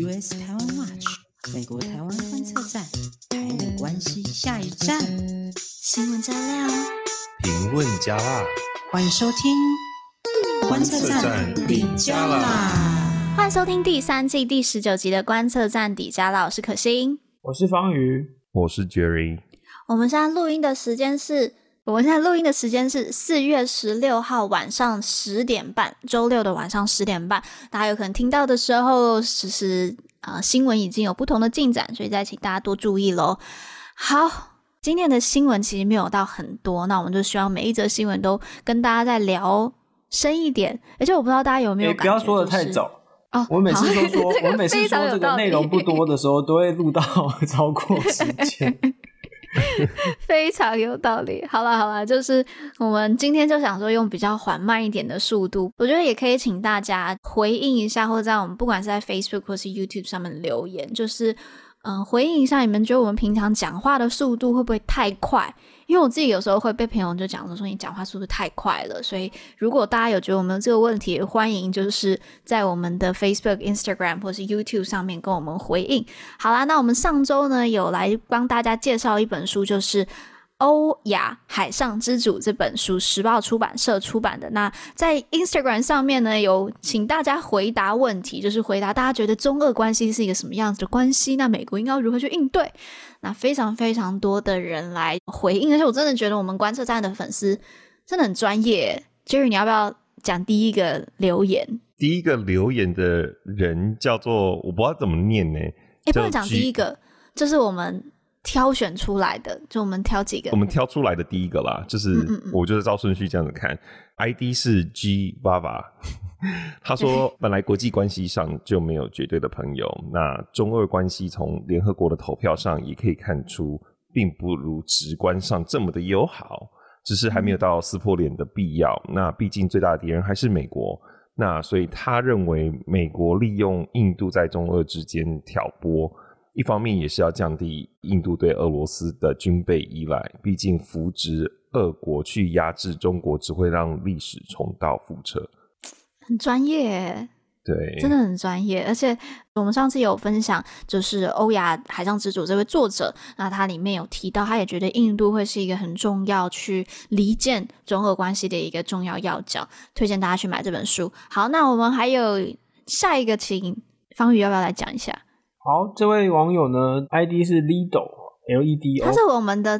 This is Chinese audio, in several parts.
US 台湾 Watch 美国台湾观测站，台美关系下一站，新闻加料，评论加辣，欢迎收听观测站底加辣，欢迎收听第三季第十九集的观测站底加辣，我是可心，我是方瑜，我是 Jerry，我们现在录音的时间是。我们现在录音的时间是四月十六号晚上十点半，周六的晚上十点半。大家有可能听到的时候，其实啊、呃、新闻已经有不同的进展，所以再请大家多注意喽。好，今天的新闻其实没有到很多，那我们就希望每一则新闻都跟大家再聊深一点。而且我不知道大家有没有感觉、就是，不要说的太早哦。我每次都说，我每次说这个内容不多的时候，都会录到 超过时间。非常有道理。好了好了，就是我们今天就想说用比较缓慢一点的速度，我觉得也可以请大家回应一下，或者在我们不管是在 Facebook 或是 YouTube 上面留言，就是。嗯，回应一下，你们觉得我们平常讲话的速度会不会太快？因为我自己有时候会被朋友就讲说，说你讲话速度太快了。所以如果大家有觉得我们这个问题，欢迎就是在我们的 Facebook、Instagram 或是 YouTube 上面跟我们回应。好啦，那我们上周呢有来帮大家介绍一本书，就是。欧亚海上之主这本书，时报出版社出版的。那在 Instagram 上面呢，有请大家回答问题，就是回答大家觉得中俄关系是一个什么样子的关系？那美国应该如何去应对？那非常非常多的人来回应，而且我真的觉得我们观测站的粉丝真的很专业。Jerry，你要不要讲第一个留言？第一个留言的人叫做我不知道怎么念呢？哎，不能讲第一个，就是我们。挑选出来的，就我们挑几个。我们挑出来的第一个啦，就是我就是照顺序这样子看。ID 是 G Vava，他说 本来国际关系上就没有绝对的朋友，那中俄关系从联合国的投票上也可以看出，并不如直观上这么的友好，只是还没有到撕破脸的必要。那毕竟最大的敌人还是美国，那所以他认为美国利用印度在中俄之间挑拨。一方面也是要降低印度对俄罗斯的军备依赖，毕竟扶植俄国去压制中国，只会让历史重蹈覆辙。很专业，对，真的很专业。而且我们上次有分享，就是欧亚海上之主这位作者，那他里面有提到，他也觉得印度会是一个很重要去离间中俄关系的一个重要要角，推荐大家去买这本书。好，那我们还有下一个，请方宇要不要来讲一下？好，这位网友呢，ID 是 Lido。L E D O，他是我们的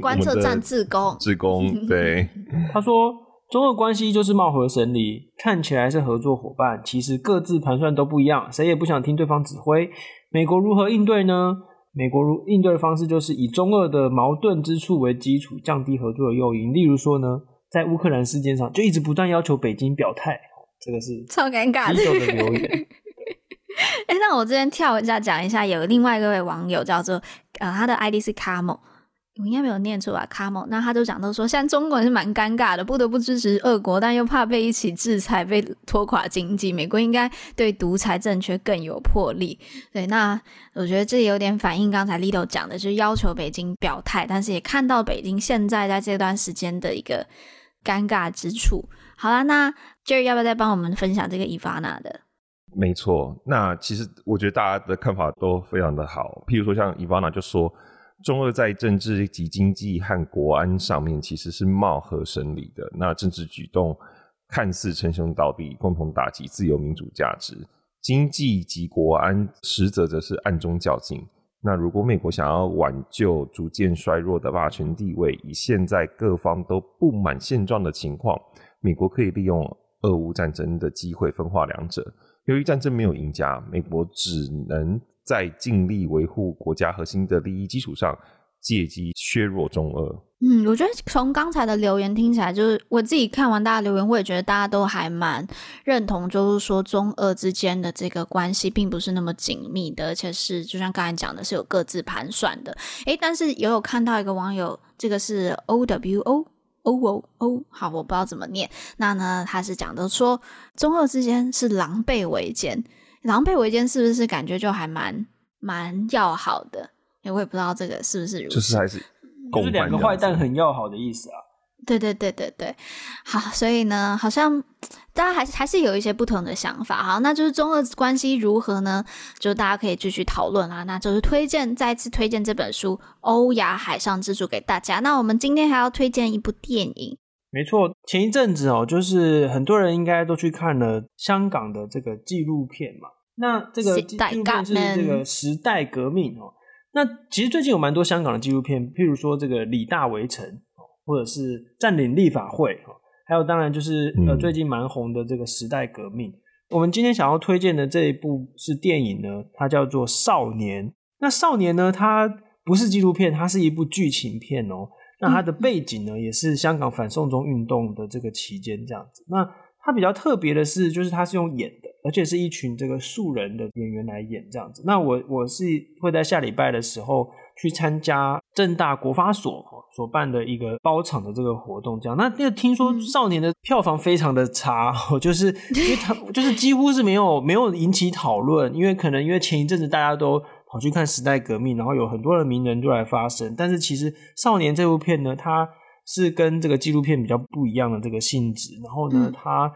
观测站志工，志工对。他说，中俄关系就是貌合神离，看起来是合作伙伴，其实各自盘算都不一样，谁也不想听对方指挥。美国如何应对呢？美国如应对的方式就是以中俄的矛盾之处为基础，降低合作的诱因。例如说呢，在乌克兰事件上，就一直不断要求北京表态，这个是超尴尬的留言。哎，那我这边跳一下讲一下，有另外一位网友叫做呃，他的 ID 是 Camo，我应该没有念出来 Camo。那他就讲到说，现在中国人是蛮尴尬的，不得不支持俄国，但又怕被一起制裁，被拖垮经济。美国应该对独裁政权更有魄力。对，那我觉得这有点反映刚才 Lido 讲的，就是要求北京表态，但是也看到北京现在在这段时间的一个尴尬之处。好啦，那 Jerry 要不要再帮我们分享这个 Ivana 的？没错，那其实我觉得大家的看法都非常的好。譬如说，像伊瓦娜就说，中俄在政治及经济和国安上面其实是貌合神离的。那政治举动看似称兄道弟，共同打击自由民主价值；经济及国安实则则是暗中较劲。那如果美国想要挽救逐渐衰弱的霸权地位，以现在各方都不满现状的情况，美国可以利用俄乌战争的机会分化两者。由于战争没有赢家，美国只能在尽力维护国家核心的利益基础上，借机削弱中俄。嗯，我觉得从刚才的留言听起来，就是我自己看完大家留言，我也觉得大家都还蛮认同，就是说中俄之间的这个关系并不是那么紧密的，而且是就像刚才讲的，是有各自盘算的。诶，但是也有看到一个网友，这个是 O W O。哦哦哦，好，我不知道怎么念。那呢，他是讲的说，中二之间是狼狈为奸，狼狈为奸是不是感觉就还蛮蛮要好的？因为我也不知道这个是不是如此，就是还是，就是两个坏蛋很要好的意思啊。对对对对对，好，所以呢，好像大家还是还是有一些不同的想法，好，那就是中俄关系如何呢？就大家可以继续讨论啦。那就是推荐，再次推荐这本书《欧亚海上之主》给大家。那我们今天还要推荐一部电影，没错，前一阵子哦，就是很多人应该都去看了香港的这个纪录片嘛。那这个纪录片是这个时代革命哦。那其实最近有蛮多香港的纪录片，譬如说这个李大围城。或者是占领立法会，还有当然就是呃最近蛮红的这个时代革命。嗯。我们今天想要推荐的这一部是电影呢，它叫做《少年》。那《少年》呢，它不是纪录片，它是一部剧情片哦。那它的背景呢，也是香港反送中运动的这个期间这样子。那它比较特别的是，就是它是用演的，而且是一群这个素人的演员来演这样子。那我我是会在下礼拜的时候去参加正大国发所所办的一个包场的这个活动，这样。那那个听说少年的票房非常的差，就是因为他就是几乎是没有没有引起讨论，因为可能因为前一阵子大家都跑去看时代革命，然后有很多的名人都来发声，但是其实少年这部片呢，它是跟这个纪录片比较不一样的这个性质，然后呢，它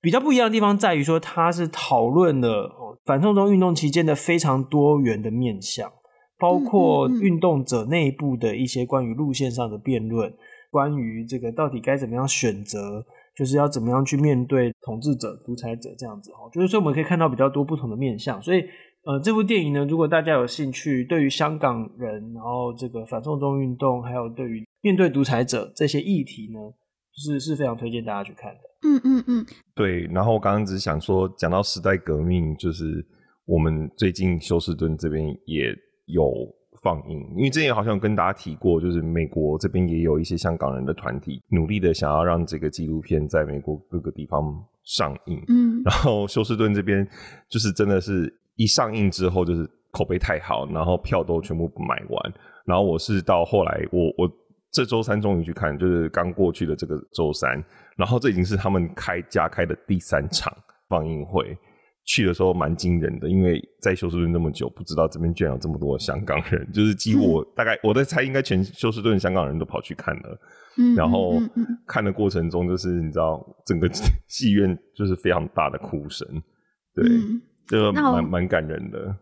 比较不一样的地方在于说，它是讨论了反送中运动期间的非常多元的面向。包括运动者内部的一些关于路线上的辩论，关于这个到底该怎么样选择，就是要怎么样去面对统治者、独裁者这样子哈，就是说我们可以看到比较多不同的面向。所以，呃，这部电影呢，如果大家有兴趣，对于香港人，然后这个反送中运动，还有对于面对独裁者这些议题呢，就是是非常推荐大家去看的。嗯嗯嗯，对。然后我刚刚只是想说，讲到时代革命，就是我们最近休斯顿这边也。有放映，因为之前好像跟大家提过，就是美国这边也有一些香港人的团体努力的想要让这个纪录片在美国各个地方上映。嗯，然后休斯顿这边就是真的是一上映之后就是口碑太好，然后票都全部买完。然后我是到后来，我我这周三终于去看，就是刚过去的这个周三，然后这已经是他们开加开的第三场放映会。去的时候蛮惊人的，因为在休斯顿那么久，不知道这边居然有这么多香港人，就是几乎我大概我在猜，应该全休斯顿香港人都跑去看了。嗯，然后看的过程中，就是你知道整个戏院就是非常大的哭声，对，这个蛮蛮感人的。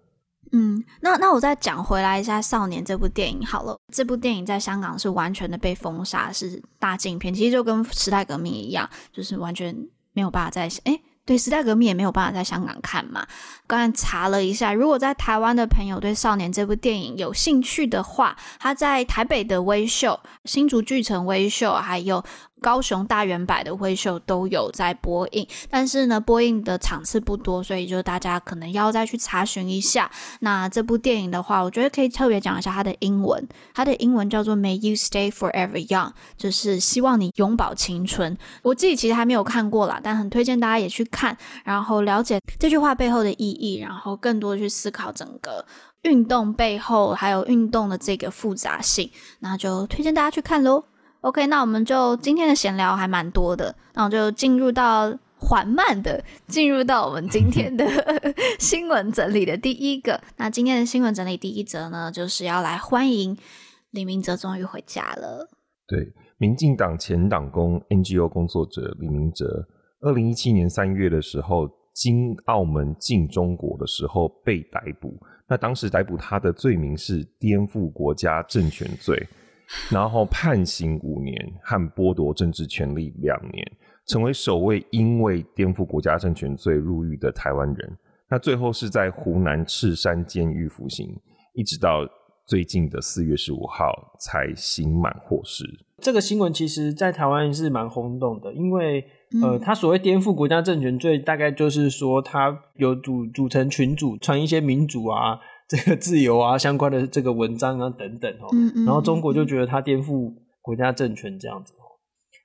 嗯，那那我再讲回来一下《少年》这部电影好了，这部电影在香港是完全的被封杀，是大禁片，其实就跟时代革命一样，就是完全没有办法在哎。诶对，时代革命也没有办法在香港看嘛。刚才查了一下，如果在台湾的朋友对《少年》这部电影有兴趣的话，他在台北的微秀、新竹巨城微秀，还有高雄大圆百的威秀都有在播映，但是呢，播映的场次不多，所以就大家可能要再去查询一下。那这部电影的话，我觉得可以特别讲一下它的英文，它的英文叫做 May You Stay Forever Young，就是希望你永葆青春。我自己其实还没有看过啦，但很推荐大家也去看，然后了解这句话背后的意义，然后更多的去思考整个运动背后还有运动的这个复杂性，那就推荐大家去看喽。OK，那我们就今天的闲聊还蛮多的，那我就进入到缓慢的进入到我们今天的 新闻整理的第一个。那今天的新闻整理第一则呢，就是要来欢迎李明哲终于回家了。对，民进党前党工 NGO 工作者李明哲，二零一七年三月的时候，经澳门进中国的时候被逮捕。那当时逮捕他的罪名是颠覆国家政权罪。然后判刑五年和剥夺政治权利两年，成为首位因为颠覆国家政权罪入狱的台湾人。那最后是在湖南赤山监狱服刑，一直到最近的四月十五号才刑满获释。这个新闻其实，在台湾是蛮轰动的，因为呃，他所谓颠覆国家政权罪，大概就是说他有组组成群组，传一些民主啊。这个自由啊，相关的这个文章啊等等哦，然后中国就觉得他颠覆国家政权这样子哦。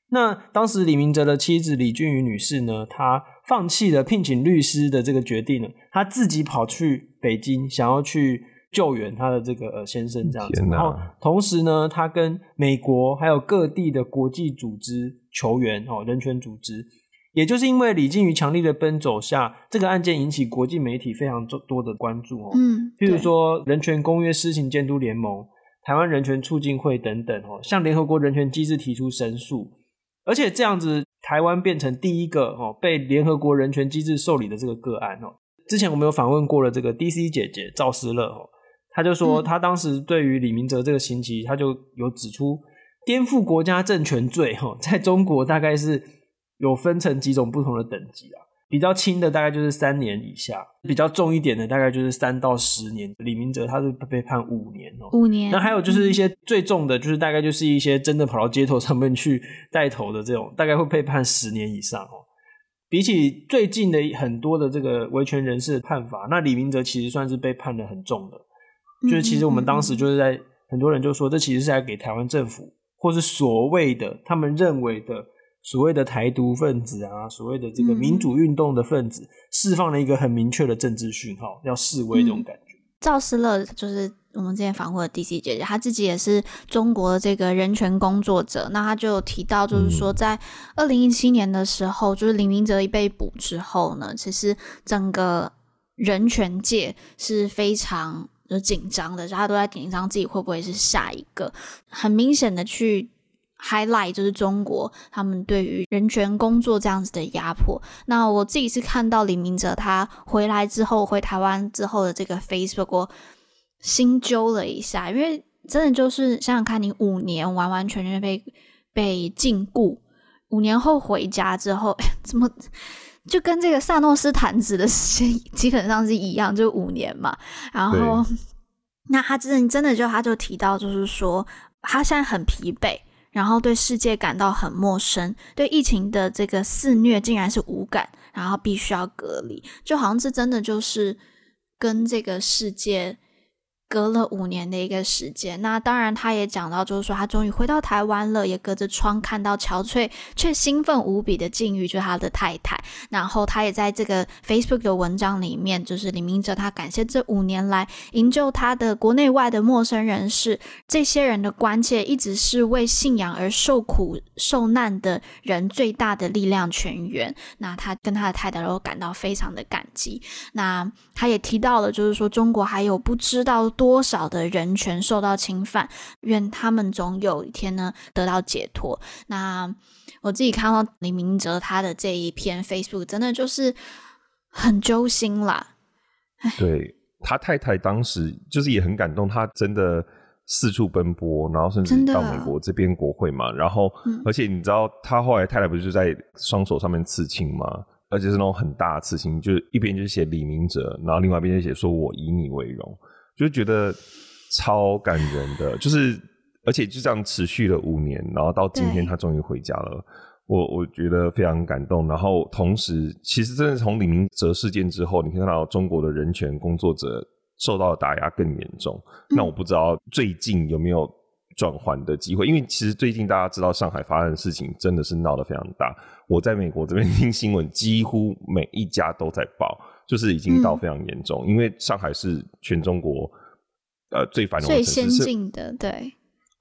那当时李明哲的妻子李俊宇女士呢，她放弃了聘请律师的这个决定了，她自己跑去北京，想要去救援她的这个呃先生这样子。然后同时呢，她跟美国还有各地的国际组织求援哦，人权组织。也就是因为李俊瑜强力的奔走下，这个案件引起国际媒体非常多的关注哦。嗯，譬如说人权公约施行监督联盟，台湾人权促进会等等哦，向联合国人权机制提出申诉，而且这样子台湾变成第一个哦被联合国人权机制受理的这个个案哦。之前我们有访问过了这个 DC 姐姐赵思乐哦，她就说她当时对于李明哲这个刑期，她就有指出颠覆国家政权罪哈，在中国大概是有分成几种不同的等级啊。比较轻的大概就是三年以下，比较重一点的大概就是三到十年。李明哲他是被判五年哦，五年。那还有就是一些最重的，就是大概就是一些真的跑到街头上面去带头的这种，大概会被判十年以上哦。比起最近的很多的这个维权人士的判罚，那李明哲其实算是被判的很重的。就是其实我们当时就是在很多人就说，这其实是在给台湾政府或是所谓的他们认为的。所谓的台独分子啊，所谓的这个民主运动的分子，释、嗯、放了一个很明确的政治讯号，要示威这种感觉。赵思乐就是我们之前访问的 DC 姐姐，她自己也是中国的这个人权工作者。那她就有提到，就是说在二零一七年的时候，就是李明哲一被捕之后呢，其实整个人权界是非常的紧张的，大家都在紧张自己会不会是下一个，很明显的去。Highlight 就是中国他们对于人权工作这样子的压迫。那我自己是看到李明哲他回来之后回台湾之后的这个 Facebook，我心揪了一下，因为真的就是想想看，你五年完完全全被被禁锢，五年后回家之后，怎么就跟这个萨诺斯弹指的时间 基本上是一样，就五年嘛。然后，那他真的真的就他就提到，就是说他现在很疲惫。然后对世界感到很陌生，对疫情的这个肆虐竟然是无感，然后必须要隔离，就好像是真的就是跟这个世界。隔了五年的一个时间，那当然他也讲到，就是说他终于回到台湾了，也隔着窗看到憔悴却兴奋无比的境遇，就是他的太太。然后他也在这个 Facebook 的文章里面，就是李明哲他感谢这五年来营救他的国内外的陌生人士，这些人的关切一直是为信仰而受苦受难的人最大的力量泉源。那他跟他的太太都感到非常的感激。那他也提到了，就是说中国还有不知道少的人权受到侵犯，愿他们总有一天呢得到解脱。那我自己看到李明哲他的这一篇 Facebook，真的就是很揪心啦。对，他太太当时就是也很感动，他真的四处奔波，然后甚至到美国这边国会嘛。然后，而且你知道他后来太太不是就在双手上面刺青吗？而且是那种很大的刺青，就是一边就写李明哲，然后另外一边就写说我以你为荣。就觉得超感人的，就是而且就这样持续了五年，然后到今天他终于回家了，我我觉得非常感动。然后同时，其实真的从李明哲事件之后，你可以看到中国的人权工作者受到的打压更严重。嗯。那我不知道最近有没有转圜的机会，因为其实最近大家知道上海发生的事情真的是闹得非常大。我在美国这边听新闻，几乎每一家都在报。就是已经到非常严重，嗯，因为上海是全中国呃最繁荣最先进的，对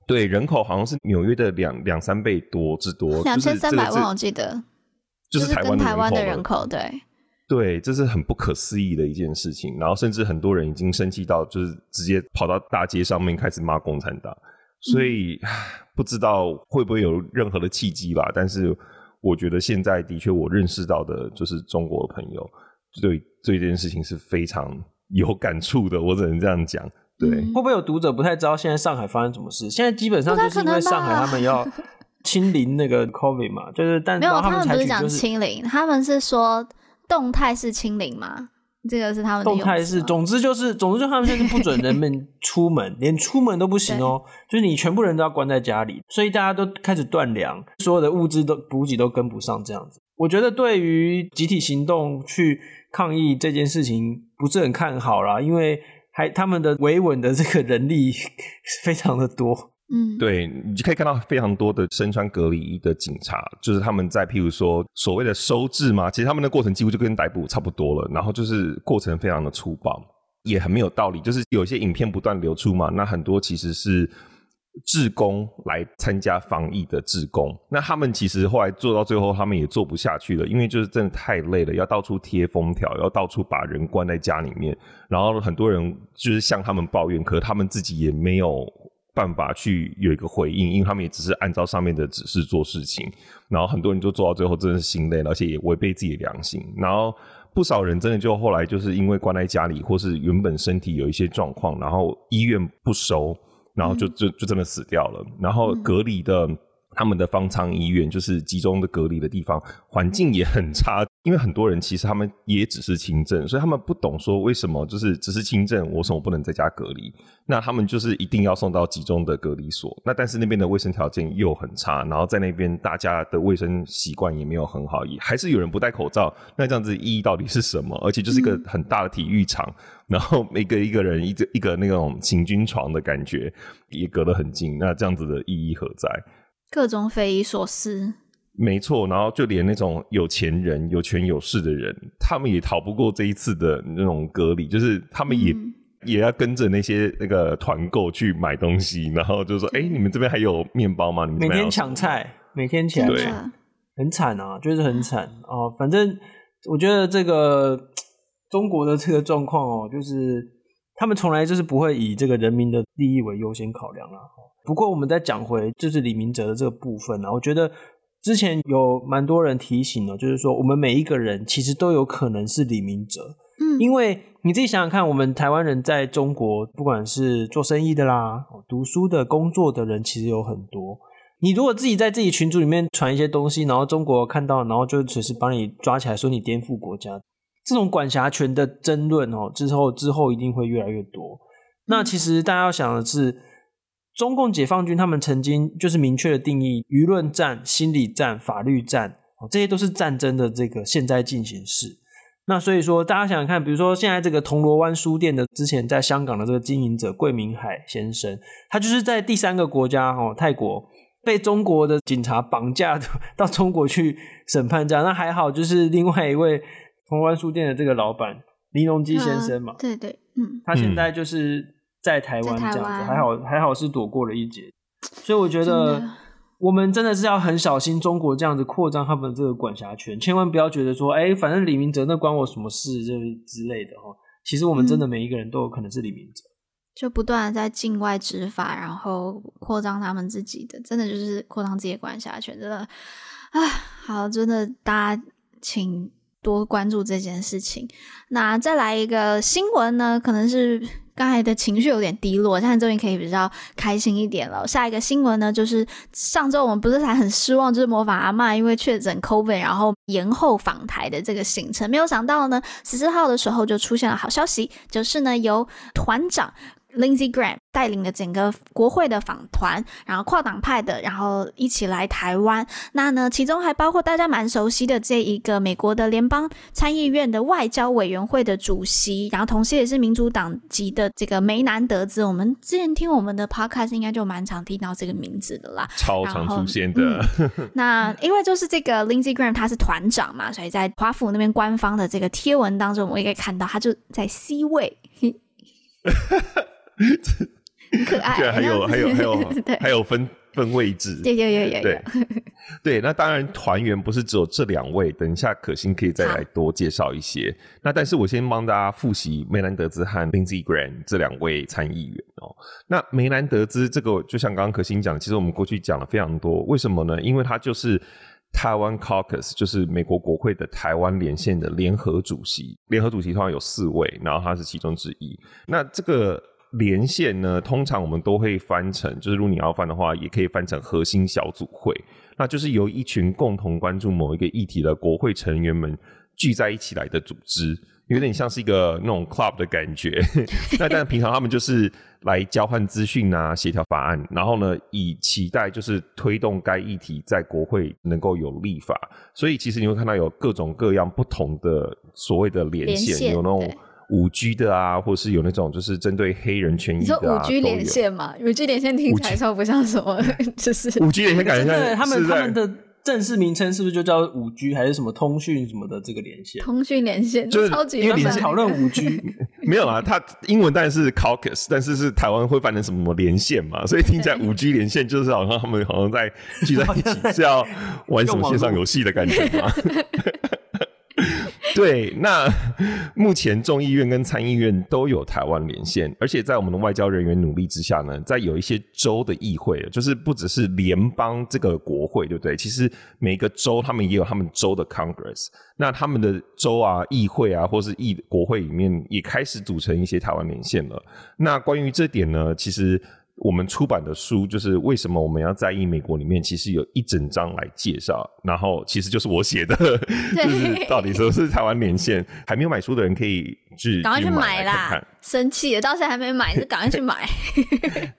对，人口好像是纽约的两两三倍多之多，两千三百万我记得，就是台湾跟台湾的人口，对对，这是很不可思议的一件事情。然后甚至很多人已经生气到，就是直接跑到大街上面开始骂共产党，所以，嗯，不知道会不会有任何的契机吧。但是我觉得现在的确，我认识到的就是中国的朋友。对，对这件事情是非常 有感触的，我只能这样讲。对，会不会有读者不太知道现在上海发生什么事？现在基本上就是因为上海他们要 清零那个 COVID 嘛，就是但没有，他们不是讲清零，他们是说动态是清零嘛？这个是他们的动态是，总之就是，总之就他们现在是不准人们出门，连出门都不行哦，就是你全部人都要关在家里，所以大家都开始断粮，所有的物资都补给都跟不上，这样子。我觉得对于集体行动去。抗议这件事情不是很看好啦，因为还他们的维稳的这个人力 非常的多。嗯，对，你就可以看到非常多的身穿隔离衣的警察，就是他们在譬如说所谓的收治嘛，其实他们的过程几乎就跟逮捕差不多了，然后就是过程非常的粗暴，也很没有道理。就是有些影片不断流出嘛，那很多其实是。志工来参加防疫的志工，那他们其实后来做到最后，他们也做不下去了，因为就是真的太累了，要到处贴封条，要到处把人关在家里面，然后很多人就是向他们抱怨，可他们自己也没有办法去有一个回应，因为他们也只是按照上面的指示做事情，然后很多人就做到最后真的是心累，而且也违背自己的良心，然后不少人真的就后来就是因为关在家里，或是原本身体有一些状况，然后医院不收，然后就就就真的死掉了，然后隔离的。他们的方舱医院就是集中的隔离的地方，环境也很差。因为很多人其实他们也只是轻症，所以他们不懂说为什么就是只是轻症，为什么不能在家隔离？那他们就是一定要送到集中的隔离所。那但是那边的卫生条件又很差，然后在那边大家的卫生习惯也没有很好，也还是有人不戴口罩。那这样子意义到底是什么？而且就是一个很大的体育场，然后每个一个人一个一个那种行军床的感觉也隔得很近。那这样子的意义何在？各种匪夷所思，没错。然后就连那种有钱人、有权有势的人，他们也逃不过这一次的那种隔离，就是他们也、嗯、也要跟着那些那个团购去买东西，然后就说：“哎、欸，你们这边还有面包吗？”你们每天抢菜，每天抢菜，很惨啊，就是很惨哦。反正我觉得这个 中国的这个状况哦，就是他们从来就是不会以这个人民的利益为优先考量啦。不过，我们再讲回就是李明哲的这个部分啊，我觉得之前有蛮多人提醒了，就是说我们每一个人其实都有可能是李明哲，嗯，因为你自己想想看，我们台湾人在中国，不管是做生意的啦、读书的、工作的人，其实有很多。你如果自己在自己群组里面传一些东西，然后中国看到，然后就随时把你抓起来说你颠覆国家，这种管辖权的争论哦，之后之后一定会越来越多。那其实大家要想的是。中共解放军他们曾经就是明确的定义舆论战、心理战、法律战，这些都是战争的这个现在进行式。那所以说，大家想想看，比如说现在这个铜锣湾书店的之前在香港的这个经营者桂明海先生，他就是在第三个国家哦，泰国被中国的警察绑架 到中国去审判这样。那还好，就是另外一位铜锣湾书店的这个老板林隆基先生嘛，对对，嗯，他现在就是。在台湾这样子还好，还好是躲过了一劫，所以我觉得我们真的是要很小心中国这样子扩张他们的这个管辖权，千万不要觉得说，哎，反正李明哲那关我什么事，就是之类的哈。其实我们真的每一个人都有可能是李明哲，就不断的在境外执法，然后扩张他们自己的，真的就是扩张自己的管辖权，真的。啊，好，真的大家请多关注这件事情。那再来一个新闻呢，可能是。刚才的情绪有点低落，现在终于可以比较开心一点了。下一个新闻呢，就是上周我们不是还很失望，就是模仿阿嬷因为确诊 COVID，然后延后访台的这个行程，没有想到呢，十四号的时候就出现了好消息，就是呢由团长。Lindsey Graham 带领的整个国会的访团，然后跨党派的，然后一起来台湾。那呢，其中还包括大家蛮熟悉的这一个美国的联邦参议院的外交委员会的主席，然后同时也是民主党籍的这个梅南德兹。我们之前听我们的 podcast 应该就蛮常听到这个名字的啦，超常出现的。嗯、那因为就是这个 Lindsey Graham 他是团长嘛，所以在华府那边官方的这个贴文当中，我们也可以看到他就在 C 位。可爱，对，还有还有还有对还有分分位置，对对对对对对。那当然，团员不是只有这两位，等一下可心可以再来多介绍一些。那但是我先帮大家复习梅兰德兹和 Lindsey Graham 这两位参议员哦。那梅兰德兹这个，就像刚刚可心讲，其实我们过去讲了非常多。为什么呢？因为他就是台湾 Caucus，就是美国国会的台湾连线的联合主席。联合主席通常有四位，然后他是其中之一。那这个。连线呢，通常我们都会翻成，就是如果你要翻的话，也可以翻成核心小组会，那就是由一群共同关注某一个议题的国会成员们聚在一起来的组织，有点像是一个那种 club 的感觉。那但平常他们就是来交换资讯啊，协调法案，然后呢，以期待就是推动该议题在国会能够有立法。所以其实你会看到有各种各样不同的所谓的连线，连线有那种。五 G 的啊，或是有那种就是针对黑人权益的啊，你说五 G 连线嘛？五 G 连线听起来超不像什么，就是五 G 连线感觉像他们他们的正式名称是不是就叫五 G 还是什么通讯什么的这个连线？通讯连线就是超级因为你是讨论五 G 没有啊？它英文当然是 Caucus，但是是台湾会翻成什么连线嘛？所以听起来五 G 连线就是好像他们好像在聚在一起 是要玩什么线上游戏的感觉吗？对，那目前众议院跟参议院都有台湾连线，而且在我们的外交人员努力之下呢，在有一些州的议会，就是不只是联邦这个国会，对不对？其实每个州他们也有他们州的 Congress，那他们的州啊议会啊，或是议国会里面也开始组成一些台湾连线了。那关于这点呢，其实。我们出版的书就是为什么我们要在意美国里面，其实有一整章来介绍，然后其实就是我写的，就是到底什么是台湾连线，还没有买书的人可以去赶快去买啦！看看生气了，到现在还没买，就赶快去买。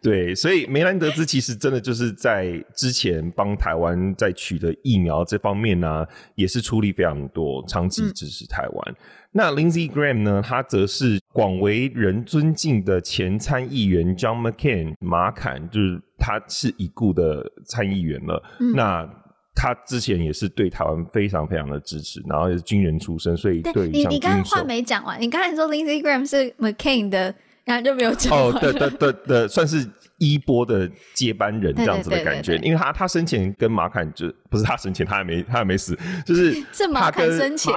对，所以梅兰德兹其实真的就是在之前帮台湾在取得疫苗这方面呢、啊，也是出力非常多，长期支持台湾。嗯那 Lindsey Graham 呢？他则是广为人尊敬的前参议员 John McCain 马坎，就是他是已故的参议员了。嗯、那他之前也是对台湾非常非常的支持，然后也是军人出身，所以对你你刚才话没讲完，你刚才说 Lindsey Graham 是 McCain 的，然后就没有讲哦，对对对对，算是。衣钵的接班人这样子的感觉，因为他他生前跟马坎就不是他生前，他还没他还没死，就是他跟马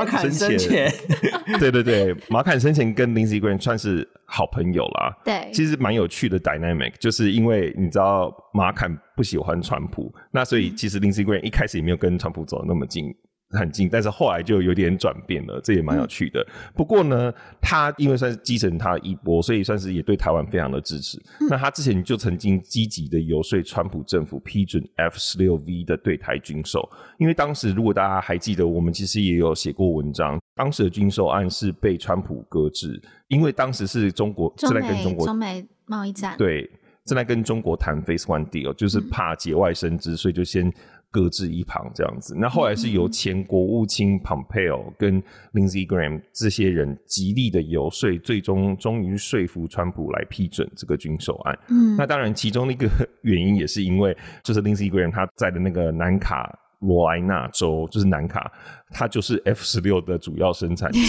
坎生前，对对对，马坎生前跟 Lindsey Graham 算是好朋友啦。对，其实蛮有趣的 dynamic，就是因为你知道马坎不喜欢川普，那所以其实 Lindsey Graham 一开始也没有跟川普走那么近。很近，但是后来就有点转变了，这也蛮有趣的。嗯、不过呢，他因为算是继承他的衣钵，所以算是也对台湾非常的支持。嗯、那他之前就曾经积极的游说川普政府批准 F 十六 V 的对台军售，因为当时如果大家还记得，我们其实也有写过文章，当时的军售案是被川普搁置，因为当时是中国正在跟中国中美贸易战，对，正在跟中国谈 Phase One Deal，就是怕节外生枝，嗯、所以就先。搁置一旁这样子，那后来是由前国务卿 Pompeo 跟 Lindsey Graham 这些人极力的游说，最终终于说服川普来批准这个军售案。嗯，那当然其中的一个原因也是因为，就是 Lindsey Graham 他在的那个南卡罗来纳州，就是南卡，它就是 F 十六的主要生产地，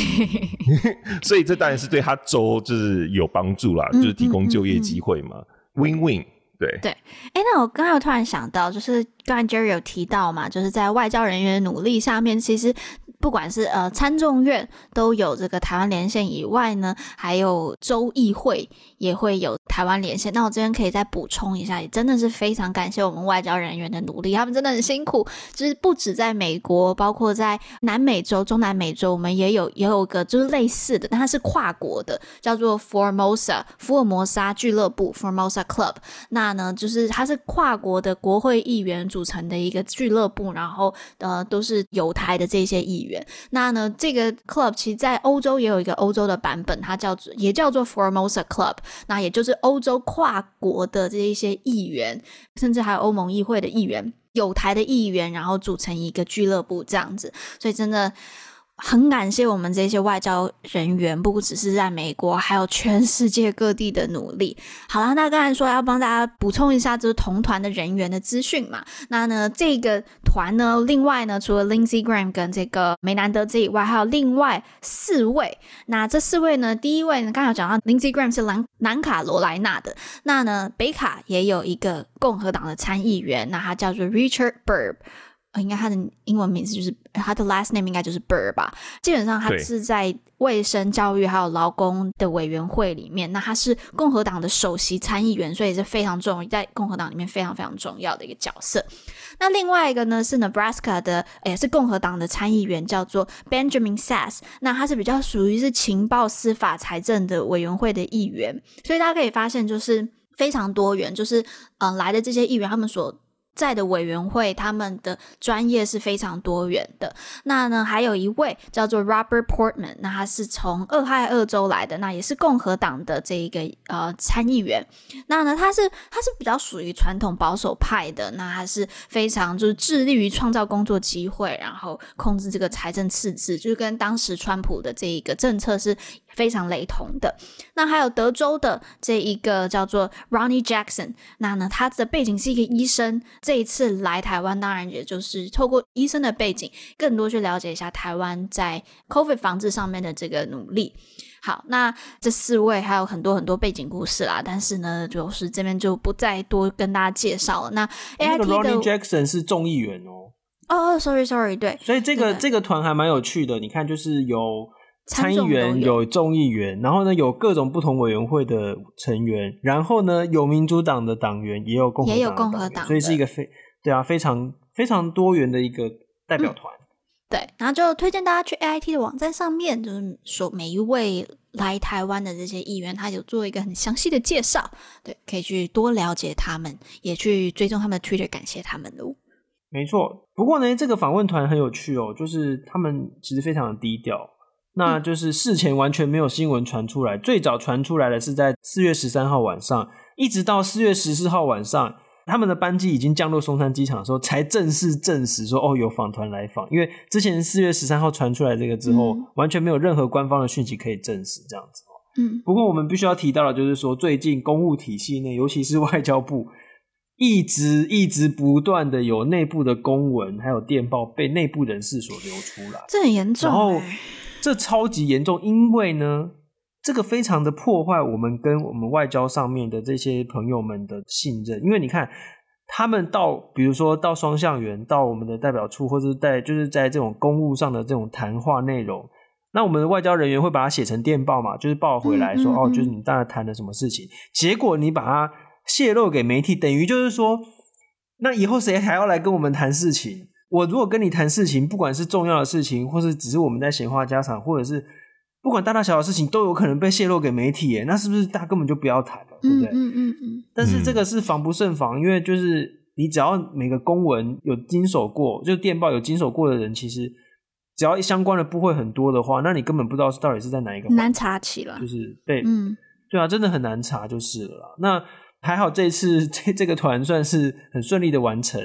所以这当然是对他州就是有帮助啦，就是提供就业机会嘛，Win Win。对对，哎，那我刚刚突然想到，就是刚才 Jerry 有提到嘛，就是在外交人员努力下面，其实。不管是呃参众院都有这个台湾连线以外呢，还有州议会也会有台湾连线。那我这边可以再补充一下，也真的是非常感谢我们外交人员的努力，他们真的很辛苦。就是不止在美国，包括在南美洲、中南美洲，我们也有也有个就是类似的，但它是跨国的，叫做 Formosa 福尔摩沙俱乐部 Formosa Club。那呢，就是它是跨国的国会议员组成的一个俱乐部，然后呃都是友台的这些议员。那呢，这个 club 其实在欧洲也有一个欧洲的版本，它叫做也叫做 Formosa Club，那也就是欧洲跨国的这一些议员，甚至还有欧盟议会的议员、有台的议员，然后组成一个俱乐部这样子，所以真的。很感谢我们这些外交人员，不只是在美国，还有全世界各地的努力。好啦，那刚才说要帮大家补充一下，就是同团的人员的资讯嘛。那呢，这个团呢，另外呢，除了 Lindsey Graham 跟这个梅南德兹以外，还有另外四位。那这四位呢，第一位呢，刚才讲到 Lindsey Graham 是南南卡罗来纳的。那呢，北卡也有一个共和党的参议员，那他叫做 Richard Burr。应该他的英文名字就是他的 last name 应该就是 Burr 吧。基本上他是在卫生教育还有劳工的委员会里面，那他是共和党的首席参议员，所以是非常重要，在共和党里面非常非常重要的一个角色。那另外一个呢是 Nebraska 的，也是共和党的参议员，叫做 Benjamin Sasse。那他是比较属于是情报、司法、财政的委员会的议员，所以大家可以发现就是非常多元，就是嗯、呃、来的这些议员他们所。在的委员会，他们的专业是非常多元的。那呢，还有一位叫做 Robert Portman，那他是从俄亥俄州来的，那也是共和党的这一个呃参议员。那呢，他是他是比较属于传统保守派的，那他是非常就是致力于创造工作机会，然后控制这个财政赤字，就是跟当时川普的这一个政策是。非常雷同的。那还有德州的这一个叫做 Ronnie Jackson，那呢，他的背景是一个医生。这一次来台湾，当然也就是透过医生的背景，更多去了解一下台湾在 COVID 防治上面的这个努力。好，那这四位还有很多很多背景故事啦，但是呢，就是这边就不再多跟大家介绍了。那的 Ronny Jackson 是众议员哦。哦哦，sorry sorry，对。所以这个这个团还蛮有趣的，你看就是有参议员，有众议员，然后呢有各种不同委员会的成员，然后呢有民主党的党员，也有共和党，也有共和党，所以是一个非对啊非常非常多元的一个代表团。嗯对，然后就推荐大家去 AIT 的网站上面，就是说每一位来台湾的这些议员，他有做一个很详细的介绍，对，可以去多了解他们，也去追踪他们的 Twitter，感谢他们的。没错，不过呢，这个访问团很有趣哦，就是他们其实非常的低调，那就是事前完全没有新闻传出来，嗯、最早传出来的是在四月十三号晚上，一直到四月十四号晚上。他们的班机已经降落松山机场的时候，才正式证实说哦，有访团来访。因为之前四月十三号传出来这个之后，嗯、完全没有任何官方的讯息可以证实这样子。嗯，不过我们必须要提到的，就是说最近公务体系内，尤其是外交部，一直一直不断的有内部的公文还有电报被内部人士所流出来，这很严重。然后这超级严重，因为呢。这个非常的破坏我们跟我们外交上面的这些朋友们的信任，因为你看，他们到比如说到双向园，到我们的代表处，或者在就是在这种公务上的这种谈话内容，那我们的外交人员会把它写成电报嘛，就是报回来说，嗯嗯嗯哦，就是你大概谈了什么事情，结果你把它泄露给媒体，等于就是说，那以后谁还要来跟我们谈事情？我如果跟你谈事情，不管是重要的事情，或是只是我们在闲话家常，或者是。不管大大小小的事情都有可能被泄露给媒体，耶，那是不是大家根本就不要谈了，对不对？嗯嗯嗯。但是这个是防不胜防，因为就是你只要每个公文有经手过，就电报有经手过的人，其实只要相关的部会很多的话，那你根本不知道是到底是在哪一个难查起了，就是被，嗯，对啊，真的很难查就是了。那还好这一次这这个团算是很顺利的完成。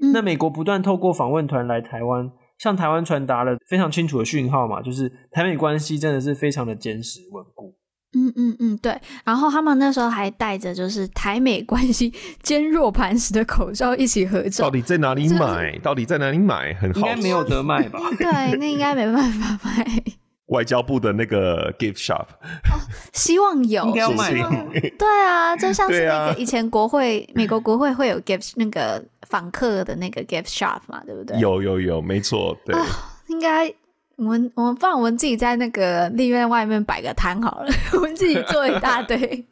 嗯、那美国不断透过访问团来台湾。向台湾传达了非常清楚的讯号嘛，就是台美关系真的是非常的坚实稳固。嗯嗯嗯，对。然后他们那时候还带着就是台美关系坚若磐石的口罩一起合照。到底在哪里买？到底在哪里买？很好，应该没有得卖吧？对，那应该没办法卖。外交部的那个 gift shop，哦，希望有，应该要卖。对啊，就像是那个以前国会，啊、美国国会会有 gift 那个访客的那个 gift shop 嘛，对不对？有有有，没错，对。哦、应该我们我们不然我们自己在那个立院外面摆个摊好了，我们自己做一大堆。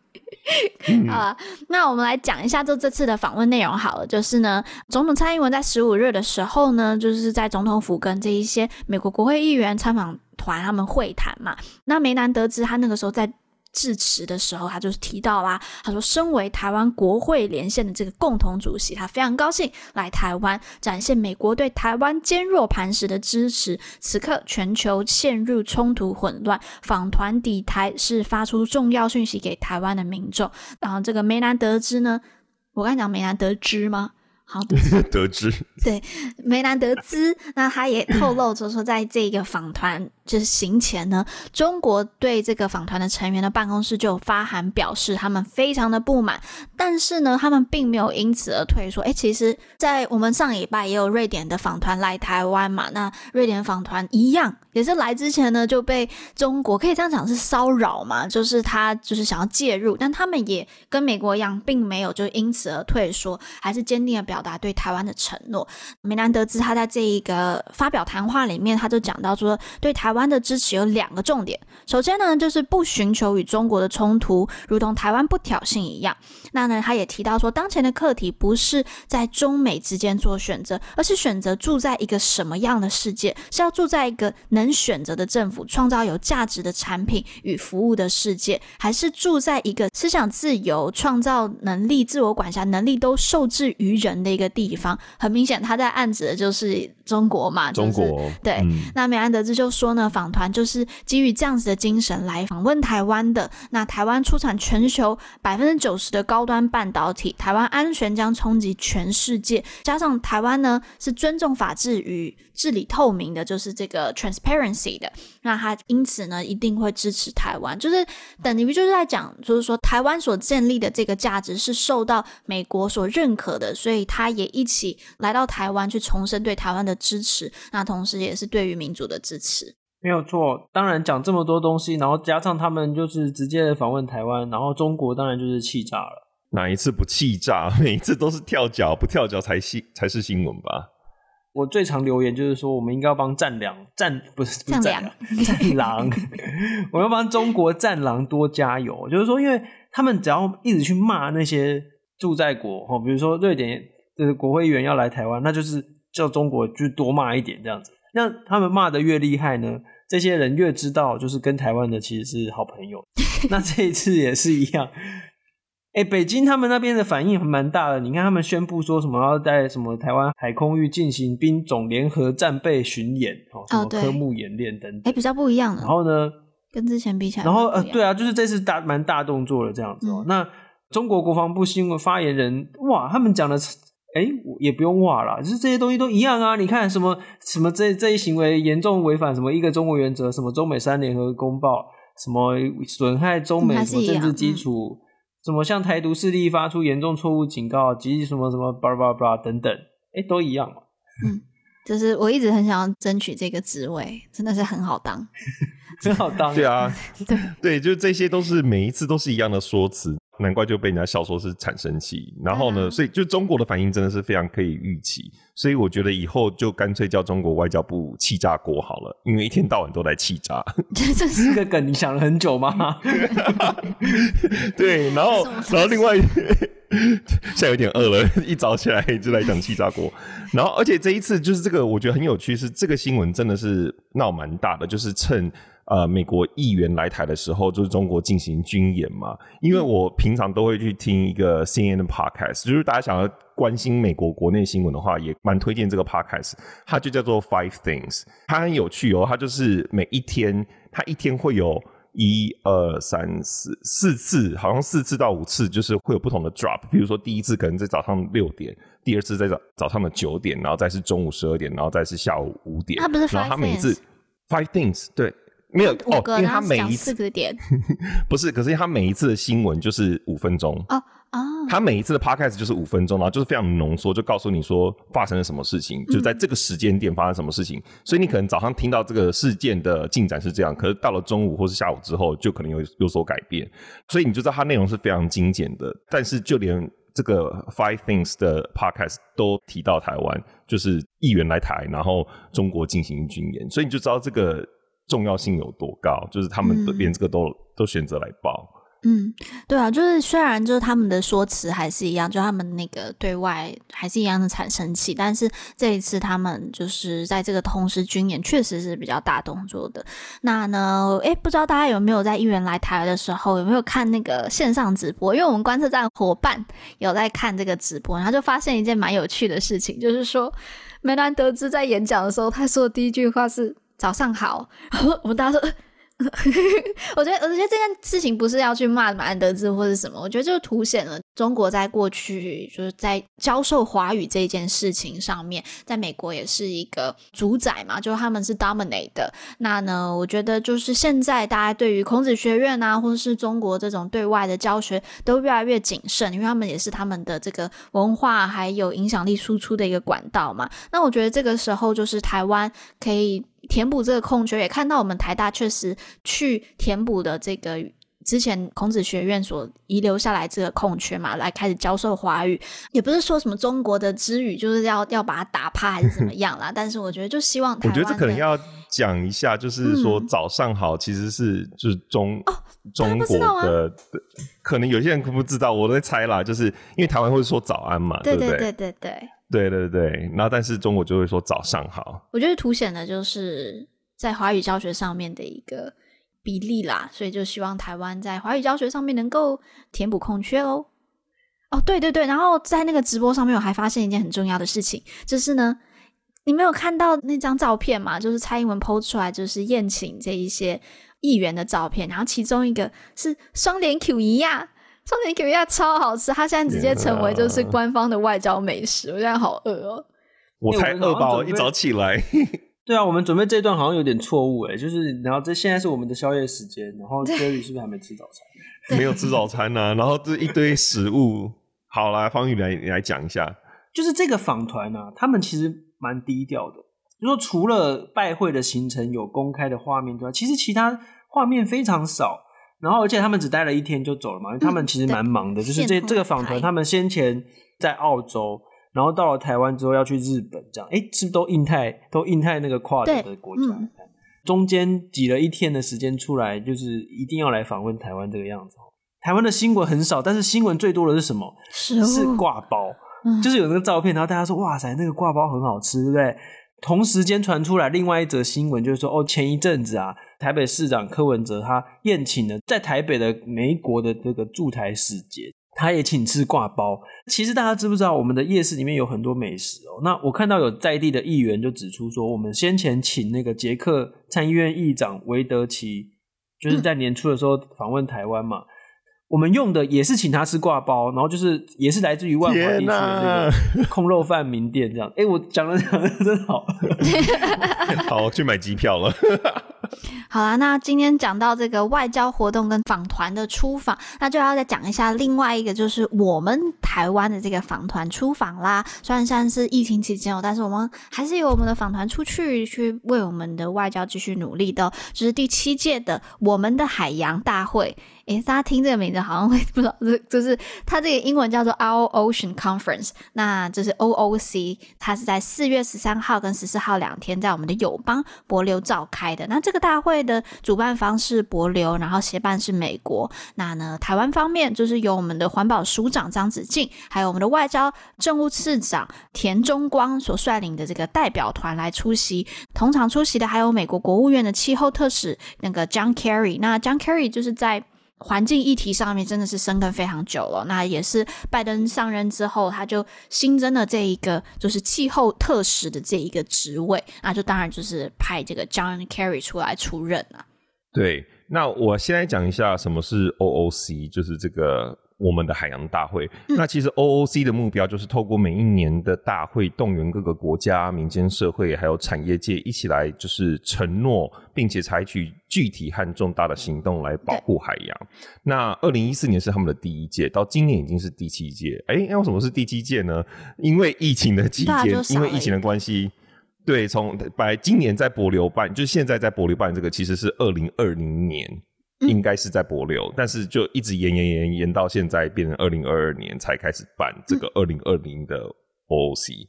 啊，那我们来讲一下就这次的访问内容好了。就是呢，总统蔡英文在十五日的时候呢，就是在总统府跟这一些美国国会议员参访团他们会谈嘛。那梅南得知他那个时候在。致辞的时候，他就是提到啦，他说，身为台湾国会连线的这个共同主席，他非常高兴来台湾，展现美国对台湾坚若磐石的支持。此刻全球陷入冲突混乱，访团抵台是发出重要讯息给台湾的民众。然后这个梅南德兹呢，我刚才讲梅南德兹吗？好，得知对梅南德兹，那他也透露着说，在这个访团就是行前呢，中国对这个访团的成员的办公室就发函表示他们非常的不满，但是呢，他们并没有因此而退缩。哎，其实，在我们上礼拜也有瑞典的访团来台湾嘛，那瑞典访团一样也是来之前呢就被中国可以这样讲是骚扰嘛，就是他就是想要介入，但他们也跟美国一样，并没有就因此而退缩，还是坚定的表。达对台湾的承诺。梅南德兹他在这一个发表谈话里面，他就讲到说，对台湾湾的支持有两个重点。首先呢，就是不寻求与中国的冲突，如同台湾不挑衅一样。那呢，他也提到说，当前的课题不是在中美之间做选择，而是选择住在一个什么样的世界，是要住在一个能选择的政府，创造有价值的产品与服务的世界，还是住在一个思想自由、创造能力、自我管辖能力都受制于人的。一个地方，很明显，他在暗指的就是中国嘛，就是、中国对。嗯、那梅安德兹就说呢，访团就是基于这样子的精神来访问台湾的。那台湾出产全球百分之九十的高高端半导体，台湾安全将冲击全世界。加上台湾呢是尊重法治与治理透明的，就是这个 transparency 的。那他因此呢一定会支持台湾，就是等于就是在讲，就是说台湾所建立的这个价值是受到美国所认可的，所以他。也一起来到台湾去重申对台湾的支持，那同时也是对于民主的支持。没有错，当然讲这么多东西，然后加上他们就是直接访问台湾，然后中国当然就是气炸了。哪一次不气炸？每一次都是跳脚，不跳脚才新才是新闻吧？我最常留言就是说，我们应该要帮战狼战不是不是战狼战狼，我要帮中国战狼多加油。就是说，因为他们只要一直去骂那些驻在国哈，比如说瑞典的国会议员要来台湾，那就是叫中国就多骂一点这样子。那他们骂得越厉害呢，这些人越知道就是跟台湾的其实是好朋友。那这一次也是一样。哎、欸，北京他们那边的反应还蛮大的。你看，他们宣布说什么要在什么台湾海空域进行兵种联合战备巡演，哦，什么科目演练等等。哎、欸，比较不一样了。然后呢，跟之前比起来，然后呃，对啊，就是这次大蛮大动作的这样子哦、那中国国防部新闻发言人哇，他们讲的，哎、欸，也不用哇啦，就是这些东西都一样啊。你看什么什么这这一行为严重违反什么一个中国原则，什么中美三联合公报，什么损害中美什么政治基础。什么向台独势力发出严重错误警告及什么什么巴拉巴拉巴拉等等，哎、欸，都一样嘛。嗯，就是我一直很想要争取这个职位，真的是很好当，很好当。对啊，对对，就这些都是每一次都是一样的说辞。难怪就被人家笑说是产生器，然后呢，嗯、所以就中国的反应真的是非常可以预期，所以我觉得以后就干脆叫中国外交部气炸锅好了，因为一天到晚都在气炸。这是个梗，你想了很久吗？对，然后然后另外 现在有点饿了，一早起来就来讲气炸锅，然后而且这一次就是这个我觉得很有趣，是这个新闻真的是闹蛮大的，就是趁。呃，美国议员来台的时候，就是中国进行军演嘛。因为我平常都会去听一个 CNN 的 podcast，就是大家想要关心美国国内新闻的话，也蛮推荐这个 podcast。它就叫做 Five Things，它很有趣哦。它就是每一天，它一天会有一二三四四次，好像四次到五次，就是会有不同的 drop。比如说第一次可能在早上六点，第二次在早早上的九点，然后再是中午十二点，然后再是下午五点。他不是然后它每一次 Five Things 对。没有哦，因为他每一次四个点 不是，可是他每一次的新闻就是五分钟哦哦，他每一次的 podcast 就是五分钟，然后就是非常浓缩，就告诉你说发生了什么事情，就在这个时间点发生什么事情。所以你可能早上听到这个事件的进展是这样，可是到了中午或是下午之后，就可能有有所改变。所以你就知道它内容是非常精简的。但是就连这个 Five Things 的 podcast 都提到台湾，就是议员来台，然后中国进行军演，所以你就知道这个。重要性有多高？就是他们连这个都、嗯、都选择来报。嗯，对啊，就是虽然就是他们的说辞还是一样，就他们那个对外还是一样的产生器，但是这一次他们就是在这个同时军演确实是比较大动作的。那呢，诶，不知道大家有没有在议员来台的时候有没有看那个线上直播？因为我们观测站伙伴有在看这个直播，然后就发现一件蛮有趣的事情，就是说梅兰德兹在演讲的时候，他说的第一句话是。早上好，然后我们大家说，我觉得我觉得这件事情不是要去骂马安德兹或者什么，我觉得就凸显了中国在过去就是在教授华语这件事情上面，在美国也是一个主宰嘛，就他们是 dominate 的。那呢，我觉得就是现在大家对于孔子学院啊，或者是中国这种对外的教学都越来越谨慎，因为他们也是他们的这个文化还有影响力输出的一个管道嘛。那我觉得这个时候就是台湾可以。填补这个空缺，也看到我们台大确实去填补的这个之前孔子学院所遗留下来这个空缺嘛，来开始教授华语，也不是说什么中国的之语就是要要把它打趴还是怎么样啦。但是我觉得就希望台湾，我觉得这可能要讲一下，就是说早上好其实是就是中、哦、中国的，可能有些人可不知道，我都在猜啦，就是因为台湾会说早安嘛，对对对对对。对对对，然后但是中国就会说早上好。我觉得凸显的就是在华语教学上面的一个比例啦，所以就希望台湾在华语教学上面能够填补空缺喽。哦，对对对，然后在那个直播上面，我还发现一件很重要的事情，就是呢，你没有看到那张照片嘛？就是蔡英文 PO 出来，就是宴请这一些议员的照片，然后其中一个是双连 Q 一呀。双连 Q 一呀超好吃，它现在直接成为就是官方的外交美食，我现在好饿哦！我才饿饱，一早起来。对啊，我们准备这段好像有点错误哎，就是然后这现在是我们的宵夜时间，然后 Jerry 是不是还没吃早餐？没有吃早餐呢、啊，然后这一堆食物。好啦，方宇来你来讲一下，就是这个访团啊，他们其实蛮低调的，就说除了拜会的行程有公开的画面之外，其实其他画面非常少。然后，而且他们只待了一天就走了嘛，因为他们其实蛮忙的。嗯、就是这这个访团，他们先前在澳洲，然后到了台湾之后要去日本，这样，哎，是不是都印太都印太那个跨国的国家？嗯、中间挤了一天的时间出来，就是一定要来访问台湾这个样子。台湾的新闻很少，但是新闻最多的是什么？是是刈包，嗯、就是有那个照片，然后大家说哇塞，那个挂包很好吃，对不对？同时间传出来另外一则新闻，就是说哦，前一阵子啊，台北市长柯文哲他宴请了在台北的美国的这个驻台使节，他也请吃挂包。其实大家知不知道，我们的夜市里面有很多美食哦。那我看到有在地的议员就指出说，我们先前请那个捷克参议院议长维德奇，就是在年初的时候访问台湾嘛。嗯我们用的也是请他吃挂包，然后就是也是来自于万华地区的这个空肉饭名店这样。哎、欸，我讲了讲了，真好，好去买机票了。好啦，那今天讲到这个外交活动跟访团的出访，那就要再讲一下另外一个，就是我们台湾的这个访团出访啦。虽然现在是疫情期间哦，但是我们还是有我们的访团出去去为我们的外交继续努力的。就是第七届的我们的海洋大会。诶，大家听这个名字好像会 不知道，这就是它这个英文叫做 Our Ocean Conference，那就是 OOC，它是在四月十三号跟十四号两天在我们的友邦帛琉召开的。那这个大会的主办方是帛琉，然后协办是美国。那呢，台湾方面就是由我们的环保署长张子静，还有我们的外交政务次长田中光所率领的这个代表团来出席。同场出席的还有美国国务院的气候特使那个 John Kerry。那 John Kerry 就是在环境议题上面真的是生根非常久了，那也是拜登上任之后，他就新增了这一个就是气候特使的这一个职位，那就当然就是派这个 John Kerry 出来出任了。对，那我先来讲一下什么是 OOC，就是这个。我们的海洋大会，那其实 OOC 的目标就是透过每一年的大会，动员各个国家、民间社会还有产业界一起来，就是承诺，并且采取具体和重大的行动来保护海洋。那二零一四年是他们的第一届，到今年已经是第七届。哎，那为什么是第七届呢？因为疫情的期间，因为疫情的关系，对，从本来今年在博流办，就是现在在博流办这个，其实是二零二零年。应该是在帛琉，但是就一直延延延延到现在，变成二零二二年才开始办这个二零二零的 OOC。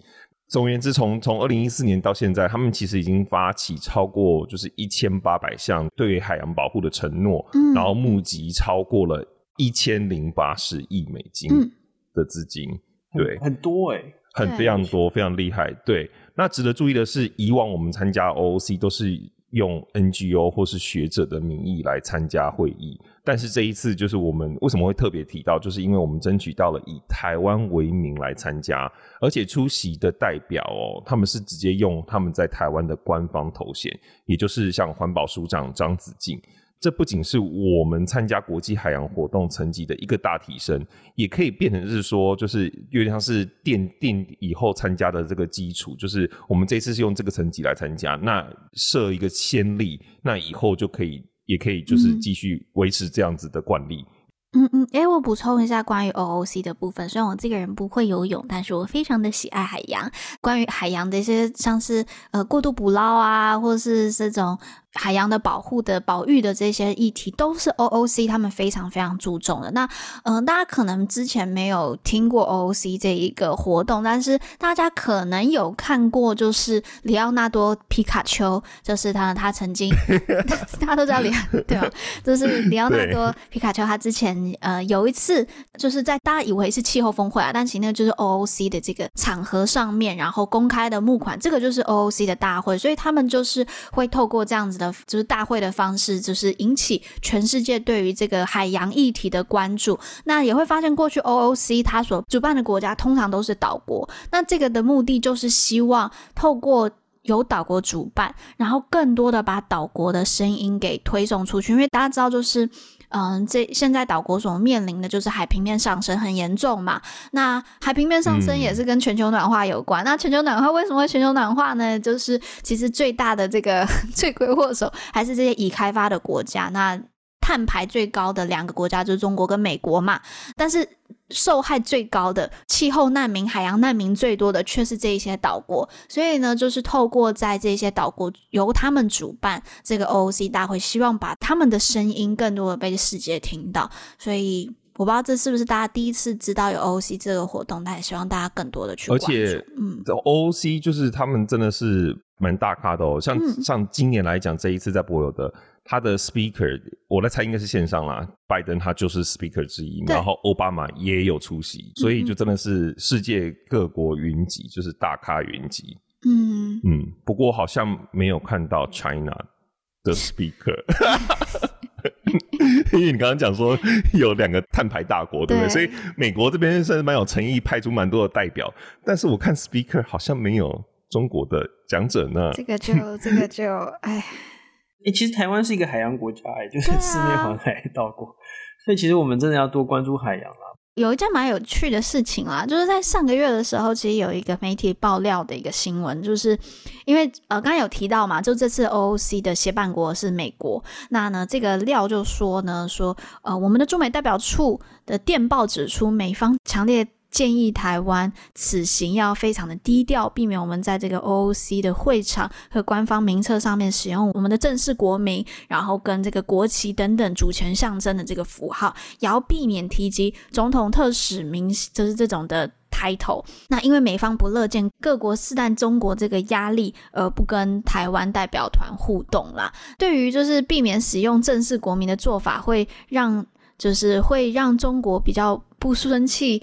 总而言之，从从二零一四年到现在，他们其实已经发起超过就是一千八百项对海洋保护的承诺，嗯、然后募集超过了一千零八十亿美金的资金，嗯、对，很多哎、欸、很非常多，非常厉害。对，那值得注意的是，以往我们参加 OOC 都是。用 NGO 或是学者的名义来参加会议，但是这一次就是我们为什么会特别提到，就是因为我们争取到了以台湾为名来参加，而且出席的代表哦，他们是直接用他们在台湾的官方头衔，也就是像环保署长张子静。这不仅是我们参加国际海洋活动层级的一个大提升，也可以变成是说，就是有点像是奠定以后参加的这个基础。就是我们这次是用这个层级来参加，那设一个先例，那以后就可以，也可以就是继续维持这样子的惯例。嗯嗯，哎，我补充一下关于 OOC 的部分。虽然我这个人不会游泳，但是我非常的喜爱海洋。关于海洋的一些，像是呃过度捕捞啊，或是这种。海洋的保护的保育的这些议题都是 OOC 他们非常非常注重的。那嗯、呃，大家可能之前没有听过 OOC 这一个活动，但是大家可能有看过，就是里奥纳多皮卡丘，就是他他曾经 大家都知道里奥对吧？就是里奥纳多皮卡丘，他之前呃有一次就是在大家以为是气候峰会啊，但其实那个就是 OOC 的这个场合上面，然后公开的募款，这个就是 OOC 的大会，所以他们就是会透过这样子的。就是大会的方式，就是引起全世界对于这个海洋议题的关注。那也会发现，过去 OOC 它所主办的国家通常都是岛国。那这个的目的就是希望透过由岛国主办，然后更多的把岛国的声音给推送出去。因为大家知道，就是。嗯，这现在岛国所面临的就是海平面上升很严重嘛。那海平面上升也是跟全球暖化有关。嗯、那全球暖化为什么会全球暖化呢？就是其实最大的这个罪魁祸首还是这些已开发的国家。那碳排最高的两个国家就是中国跟美国嘛。但是受害最高的气候难民、海洋难民最多的却是这一些岛国，所以呢，就是透过在这些岛国由他们主办这个 OOC 大会，希望把他们的声音更多的被世界听到。所以我不知道这是不是大家第一次知道有 OOC 这个活动，但也希望大家更多的去关注。而且，嗯，OOC 就是他们真的是蛮大咖的哦。像、嗯、像今年来讲，这一次在帛琉的，他的 speaker，我来猜应该是线上啦。拜登他就是 speaker 之一，然后奥巴马也有出席，所以就真的是世界各国云集，就是大咖云集。嗯嗯，不过好像没有看到 China 的 speaker。因为你刚刚讲说有两个碳排大国，对不对？对，所以美国这边算是蛮有诚意，派出蛮多的代表。但是我看 speaker 好像没有中国的讲者呢。这个就 这个就哎，哎，其实台湾是一个海洋国家，哎，就是四面环海岛国，所以其实我们真的要多关注海洋啊。有一件蛮有趣的事情啦，就是在上个月的时候，其实有一个媒体爆料的一个新闻，就是因为呃，刚刚有提到嘛，就这次 OOC 的协办国是美国，那呢，这个料就说呢，说呃，我们的驻美代表处的电报指出，美方强烈。建议台湾此行要非常的低调，避免我们在这个 OOC 的会场和官方名册上面使用我们的正式国名，然后跟这个国旗等等主权象征的这个符号，也要避免提及总统特使名，就是这种的 title。那因为美方不乐见各国试探中国这个压力，而不跟台湾代表团互动啦。对于就是避免使用正式国名的做法，会让就是会让中国比较不生气。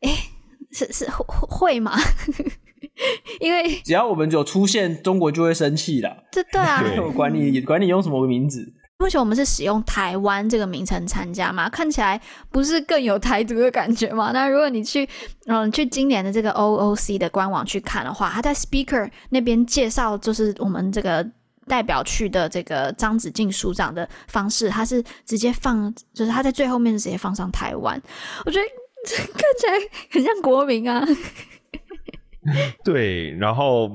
哎，是是会会吗？因为只要我们有出现，中国就会生气啦。这对啊，我管你管你用什么名字。目前我们是使用台湾这个名称参加嘛，看起来不是更有台独的感觉吗？那如果你去嗯去今年的这个 OOC 的官网去看的话，他在 Speaker 那边介绍，就是我们这个代表去的这个张子静署长的方式，他是直接放，就是他在最后面直接放上台湾，我觉得。这 看起来很像国民啊，对，然后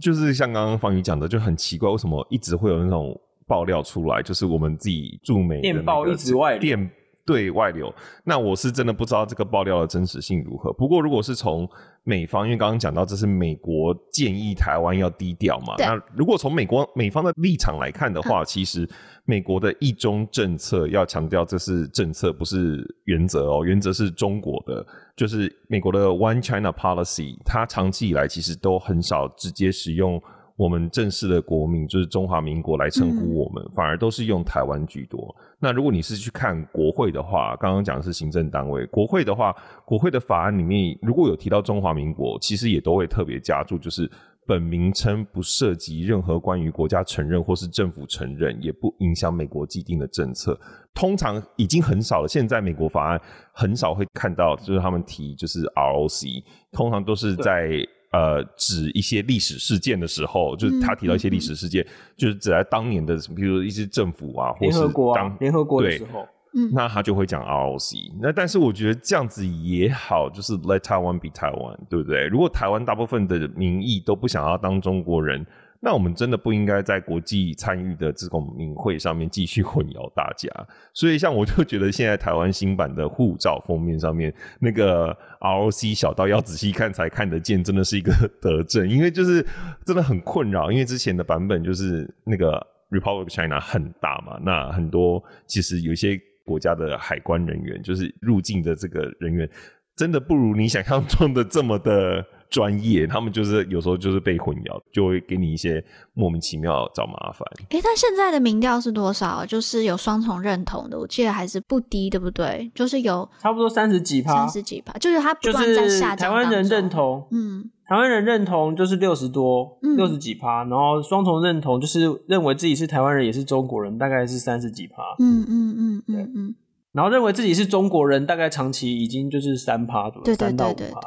就是像刚刚方宇讲的，就很奇怪，为什么一直会有那种爆料出来，就是我们自己驻美的电报一直外电。对外流，那我是真的不知道这个爆料的真实性如何。不过，如果是从美方，因为刚刚讲到这是美国建议台湾要低调嘛，那如果从美国美方的立场来看的话，嗯、其实美国的一中政策要强调这是政策，不是原则哦，原则是中国的，就是美国的 One China Policy，它长期以来其实都很少直接使用。我们正式的国民就是中华民国来称呼我们，嗯、反而都是用台湾居多。那如果你是去看国会的话，刚刚讲的是行政单位，国会的话，国会的法案里面如果有提到中华民国，其实也都会特别加注，就是本名称不涉及任何关于国家承认或是政府承认，也不影响美国既定的政策。通常已经很少了，现在美国法案很少会看到，就是他们提就是 ROC，通常都是在。呃，指一些历史事件的时候，就是他提到一些历史事件，就是指在当年的，比如一些政府啊，或是当联合国、啊、联合国的时候，嗯，那他就会讲 ROC。那但是我觉得这样子也好，就是 Let Taiwan be Taiwan，对不对？如果台湾大部分的民意都不想要当中国人。那我们真的不应该在国际参与的这种名会上面继续混淆大家。所以，像我就觉得现在台湾新版的护照封面上面那个 ROC 小到要仔细看才看得见，真的是一个 德政，因为就是真的很困扰。因为之前的版本就是那个 Republic China 很大嘛，那很多其实有一些国家的海关人员，就是入境的这个人员，真的不如你想象中的这么的。专业，他们就是有时候就是被混淆，就会给你一些莫名其妙找麻烦。哎、欸，但现在的民调是多少？就是有双重认同的，我记得还是不低，对不对？就是有差不多三十几趴，三十几趴，就是他不断在下降。台湾人认同，嗯，台湾人认同就是六十多，六十几趴，然后双重认同就是认为自己是台湾人也是中国人，大概是三十几趴。嗯嗯嗯嗯嗯。然后认为自己是中国人，大概长期已经就是三趴左右，三到五趴。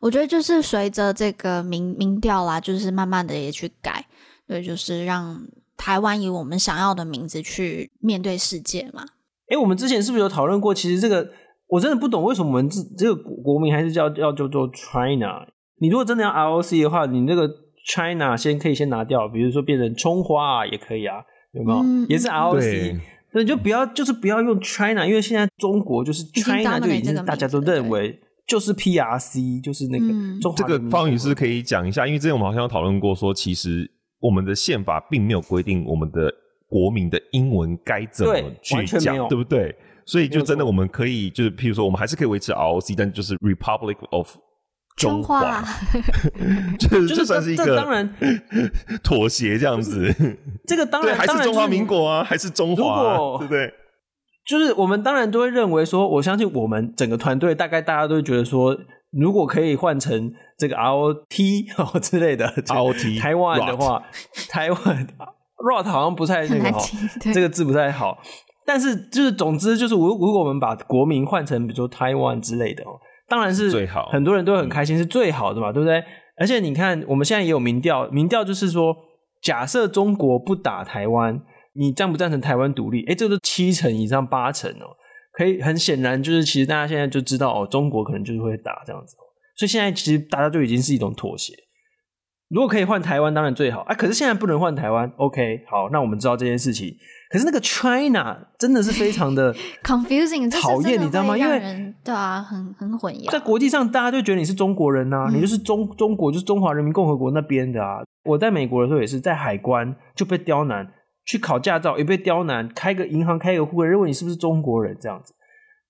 我觉得就是随着这个民民调啦，就是慢慢的也去改，对，就是让台湾以我们想要的名字去面对世界嘛。哎，我们之前是不是有讨论过？其实这个我真的不懂，为什么我们这这个国名还是叫要叫做 China？你如果真的要 ROC 的话，你那个 China 先可以先拿掉，比如说变成葱花啊，也可以啊，有没有？嗯、也是 ROC。所以就不要，就是不要用 China，因为现在中国就是 China 就已经大家都认为就是 PRC，就是那个中华。这个方宇是可以讲一下，因为之前我们好像有讨论过，说其实我们的宪法并没有规定我们的国民的英文该怎么去讲，对不对？所以就真的我们可以就是，譬如说我们还是可以维持 ROC，但就是 Republic of 中华，就是这算是一个当然妥协这样子。这个当然还是中华民国啊，还是中华，对不对？就是我们当然都会认为说，我相信我们整个团队大概大家都会觉得说，如果可以换成这个 ROT 哦 之类的 ROT 台湾的话，台湾。rot 好像不太那个好，这个字不太好。但是就是总之就是，如如果我们把国民换成比如说 Taiwan 之类的哦，当然是最好，很多人都很开心，是最好的嘛，对不对？而且你看，我们现在也有民调，民调就是说，假设中国不打台湾，你赞不赞成台湾独立？诶，这个都七成以上八成哦，可以很显然就是，其实大家现在就知道哦，中国可能就是会打这样子。所以现在其实大家就已经是一种妥协。如果可以换台湾，当然最好啊！可是现在不能换台湾，OK？好，那我们知道这件事情。可是那个 China 真的是非常的 confusing，讨厌，你知道吗？因为对啊，很很混淆。在国际上，大家就觉得你是中国人呐、啊，嗯、你就是中中国，就是中华人民共和国那边的啊。我在美国的时候也是在海关就被刁难，去考驾照也被刁难，开个银行开个户，认为你是不是中国人这样子，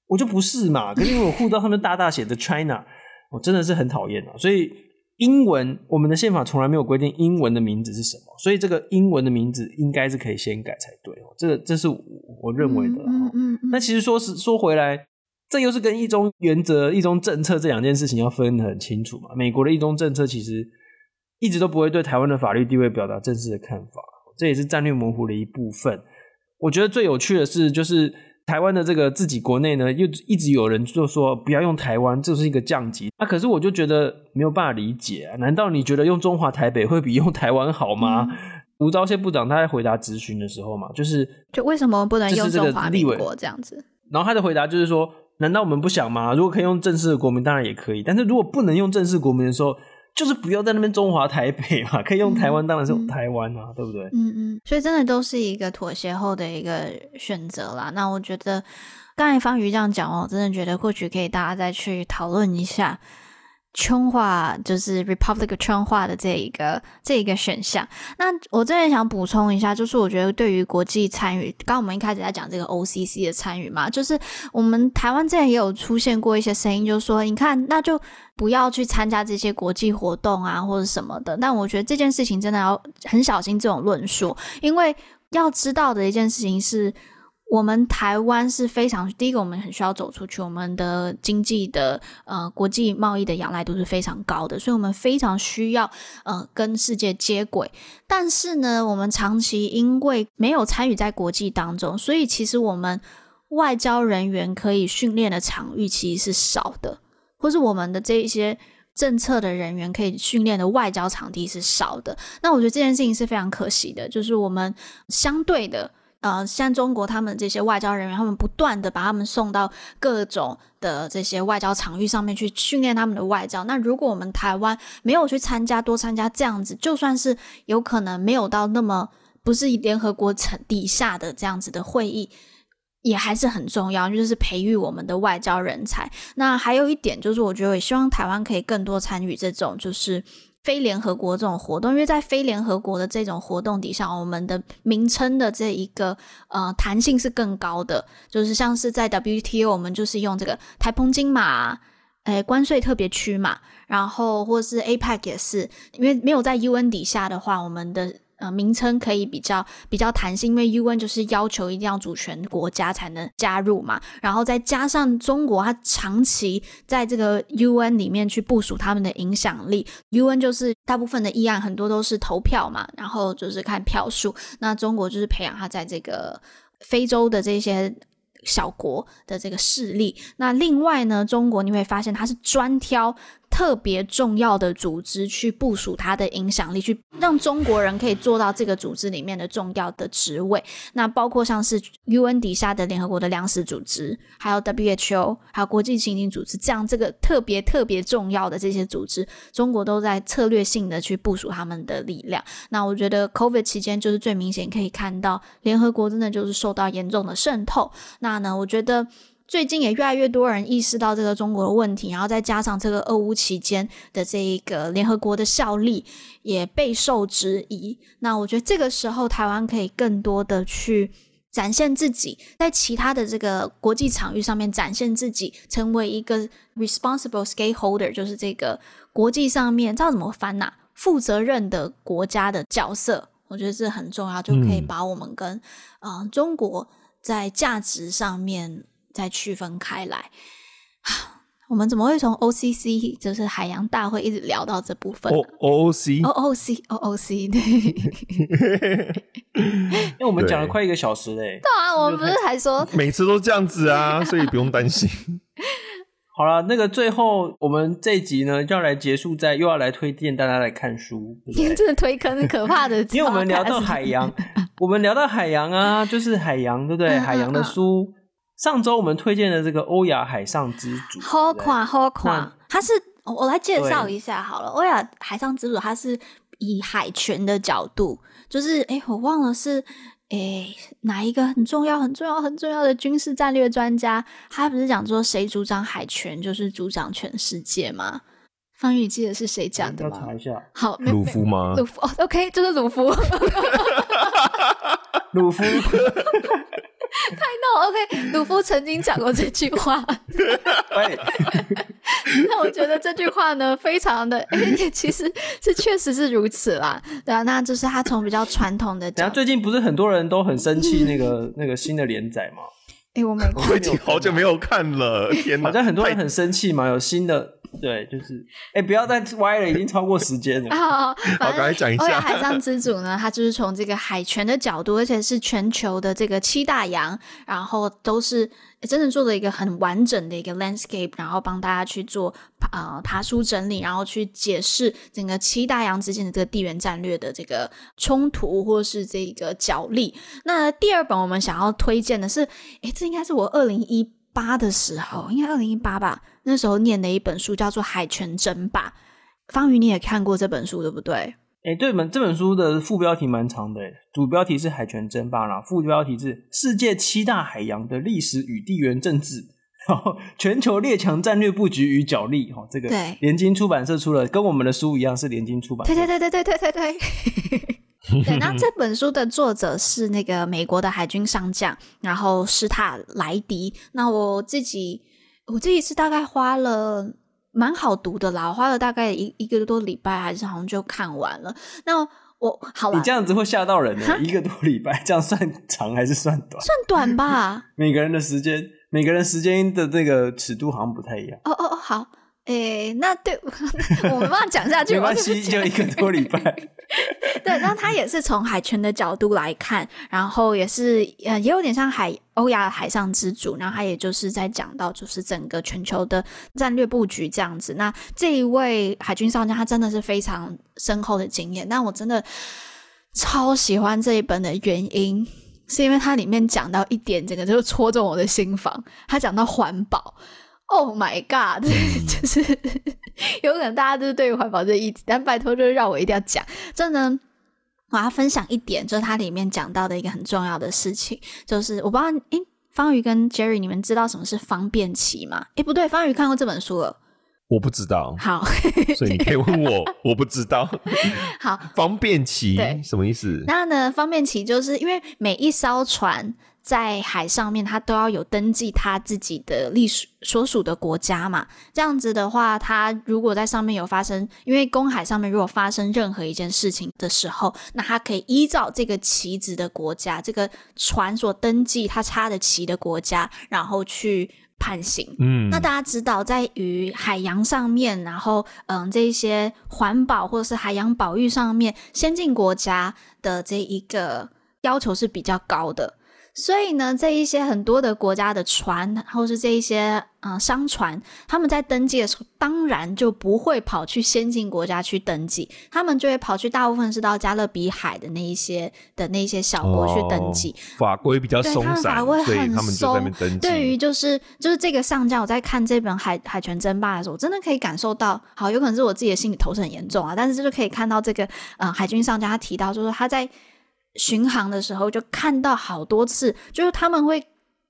我就不是嘛。可是因为我护照上面大大写的 China，我真的是很讨厌啊，所以。英文，我们的宪法从来没有规定英文的名字是什么，所以这个英文的名字应该是可以先改才对哦。这个，这是我认为的。嗯嗯。那其实说是说回来，这又是跟一中原则、一中政策这两件事情要分得很清楚嘛。美国的一中政策其实一直都不会对台湾的法律地位表达正式的看法，这也是战略模糊的一部分。我觉得最有趣的是，就是。台湾的这个自己国内呢，又一直有人就说不要用台湾，这是一个降级。那、啊、可是我就觉得没有办法理解啊！难道你觉得用中华台北会比用台湾好吗？嗯、吴钊燮部长他在回答质询的时候嘛，就是就为什么不能用中华民国这样子？然后他的回答就是说，难道我们不想吗？如果可以用正式的国民，当然也可以。但是如果不能用正式国民的时候，就是不要在那边中华台北嘛，可以用台湾，当然是用台湾啊，嗯、对不对？嗯嗯，所以真的都是一个妥协后的一个选择啦。那我觉得刚才方瑜这样讲哦，我真的觉得或许可以大家再去讨论一下。圈化就是 Republic 圈化的这一个这一个选项。那我这边想补充一下，就是我觉得对于国际参与，刚刚我们一开始在讲这个 OCC 的参与嘛，就是我们台湾之前也有出现过一些声音，就是说你看，那就不要去参加这些国际活动啊，或者什么的。但我觉得这件事情真的要很小心这种论述，因为要知道的一件事情是。我们台湾是非常第一个，我们很需要走出去，我们的经济的呃国际贸易的仰赖度是非常高的，所以我们非常需要呃跟世界接轨。但是呢，我们长期因为没有参与在国际当中，所以其实我们外交人员可以训练的场域其实是少的，或是我们的这一些政策的人员可以训练的外交场地是少的。那我觉得这件事情是非常可惜的，就是我们相对的。呃，像中国他们这些外交人员，他们不断的把他们送到各种的这些外交场域上面去训练他们的外交。那如果我们台湾没有去参加，多参加这样子，就算是有可能没有到那么不是联合国层底下的这样子的会议，也还是很重要，就是培育我们的外交人才。那还有一点就是，我觉得也希望台湾可以更多参与这种就是。非联合国这种活动，因为在非联合国的这种活动底下，我们的名称的这一个呃弹性是更高的，就是像是在 WTO，我们就是用这个台澎金马，诶关税特别区嘛，然后或是 APEC 也是，因为没有在 UN 底下的话，我们的。呃，名称可以比较比较弹性，因为 UN 就是要求一定要主权国家才能加入嘛，然后再加上中国，它长期在这个 UN 里面去部署他们的影响力，UN 就是大部分的议案很多都是投票嘛，然后就是看票数，那中国就是培养它在这个非洲的这些小国的这个势力，那另外呢，中国你会发现它是专挑。特别重要的组织去部署它的影响力，去让中国人可以做到这个组织里面的重要的职位。那包括像是 UN 底下的联合国的粮食组织，还有 WHO，还有国际刑警组织，这样这个特别特别重要的这些组织，中国都在策略性的去部署他们的力量。那我觉得 COVID 期间就是最明显可以看到，联合国真的就是受到严重的渗透。那呢，我觉得。最近也越来越多人意识到这个中国的问题，然后再加上这个俄乌期间的这一个联合国的效力也备受质疑。那我觉得这个时候台湾可以更多的去展现自己，在其他的这个国际场域上面展现自己，成为一个 responsible stakeholder，就是这个国际上面知道怎么翻呐、啊？负责任的国家的角色，我觉得这很重要，就可以把我们跟嗯、呃、中国在价值上面再区分开来。我们怎么会从 OCC 就是海洋大会一直聊到这部分呢？OOC，OOC，OOC，对，因为我们讲了快一个小时嘞。对啊，我们不是还说 每次都这样子啊，所以不用担心。好了，那个最后我们这一集呢，就要来结束在又要来推荐大家来看书，对对真的推坑可怕的，因为我们聊到海洋，我们聊到海洋啊，就是海洋，对不对？海洋的书。上周我们推荐的这个欧亚海上之主，好垮好垮，它是我来介绍一下好了。欧亚海上之主，它是以海权的角度，就是哎，我忘了是哎哪一个很重要、很重要、很重要的军事战略专家，他不是讲说谁主掌海权就是主掌全世界吗？方宇记得是谁讲的吗？查一下。好，鲁夫吗？鲁夫哦，OK，就是鲁夫。鲁夫。，OK。鲁夫曾经讲过这句话，那我觉得这句话呢，非常的，欸、其实是确实是如此啦。对啊，那就是他从比较传统的 讲，最近不是很多人都很生气那个那个新的连载吗？哎、欸，我没，我已经好久没有看了，天哪！好像很多人很生气嘛，有新的。对，就是，哎、欸，不要再歪了，已经超过时间了。好，好，赶快讲一下。欧亚海上之主呢，他就是从这个海权的角度，而且是全球的这个七大洋，然后都是真的做了一个很完整的一个 landscape，然后帮大家去做呃爬书整理，然后去解释整个七大洋之间的这个地缘战略的这个冲突或是这个角力。那第二本我们想要推荐的是，哎，这应该是我二零一八的时候，应该二零一八吧。那时候念的一本书叫做《海权争霸》，方宇你也看过这本书对不对？哎、欸，对，本这本书的副标题蛮长的，主标题是《海权争霸》啦，副标题是《世界七大海洋的历史与地缘政治》，然后全球列强战略布局与角力。哈，这个对，联经出版社出了，跟我们的书一样是联经出版社。对对对对对对对对。对，那这本书的作者是那个美国的海军上将，然后施塔莱迪。那我自己。我这一次大概花了蛮好读的啦，我花了大概一一个多礼拜，还是好像就看完了。那我好了，你这样子会吓到人的，一个多礼拜这样算长还是算短？算短吧。每个人的时间，每个人时间的这个尺度好像不太一样。哦哦哦，好。诶，那对 我没办法讲下去，没关系，就一个多礼拜。对，那他也是从海权的角度来看，然后也是呃，也有点像海欧亚海上之主，然后他也就是在讲到就是整个全球的战略布局这样子。那这一位海军上将，他真的是非常深厚的经验。那我真的超喜欢这一本的原因，是因为它里面讲到一点，整个就戳中我的心房。他讲到环保。Oh my god！就是 有可能大家都是对于环保这议题，但拜托就是让我一定要讲。这呢，我要分享一点，就是它里面讲到的一个很重要的事情，就是我不知道，诶，方宇跟 Jerry，你们知道什么是方便期吗？诶，不对，方宇看过这本书了，我不知道。好，所以你可以问我，我不知道。好，方便期对什么意思？那呢，方便期就是因为每一艘船。在海上面，他都要有登记他自己的隶属所属的国家嘛。这样子的话，他如果在上面有发生，因为公海上面如果发生任何一件事情的时候，那他可以依照这个旗子的国家，这个船所登记他插的旗的国家，然后去判刑。嗯，那大家知道，在于海洋上面，然后嗯，这一些环保或者是海洋保育上面，先进国家的这一个要求是比较高的。所以呢，这一些很多的国家的船，或是这一些啊、呃、商船，他们在登记的时候，当然就不会跑去先进国家去登记，他们就会跑去大部分是到加勒比海的那一些的那一些小国去登记。哦、法规比较松散，法规很松，他们就在那边登记。对于就是就是这个上将，我在看这本海《海海权争霸》的时候，我真的可以感受到，好，有可能是我自己的心理投射很严重啊，但是就是可以看到这个呃海军上将他提到，就是他在。巡航的时候就看到好多次，就是他们会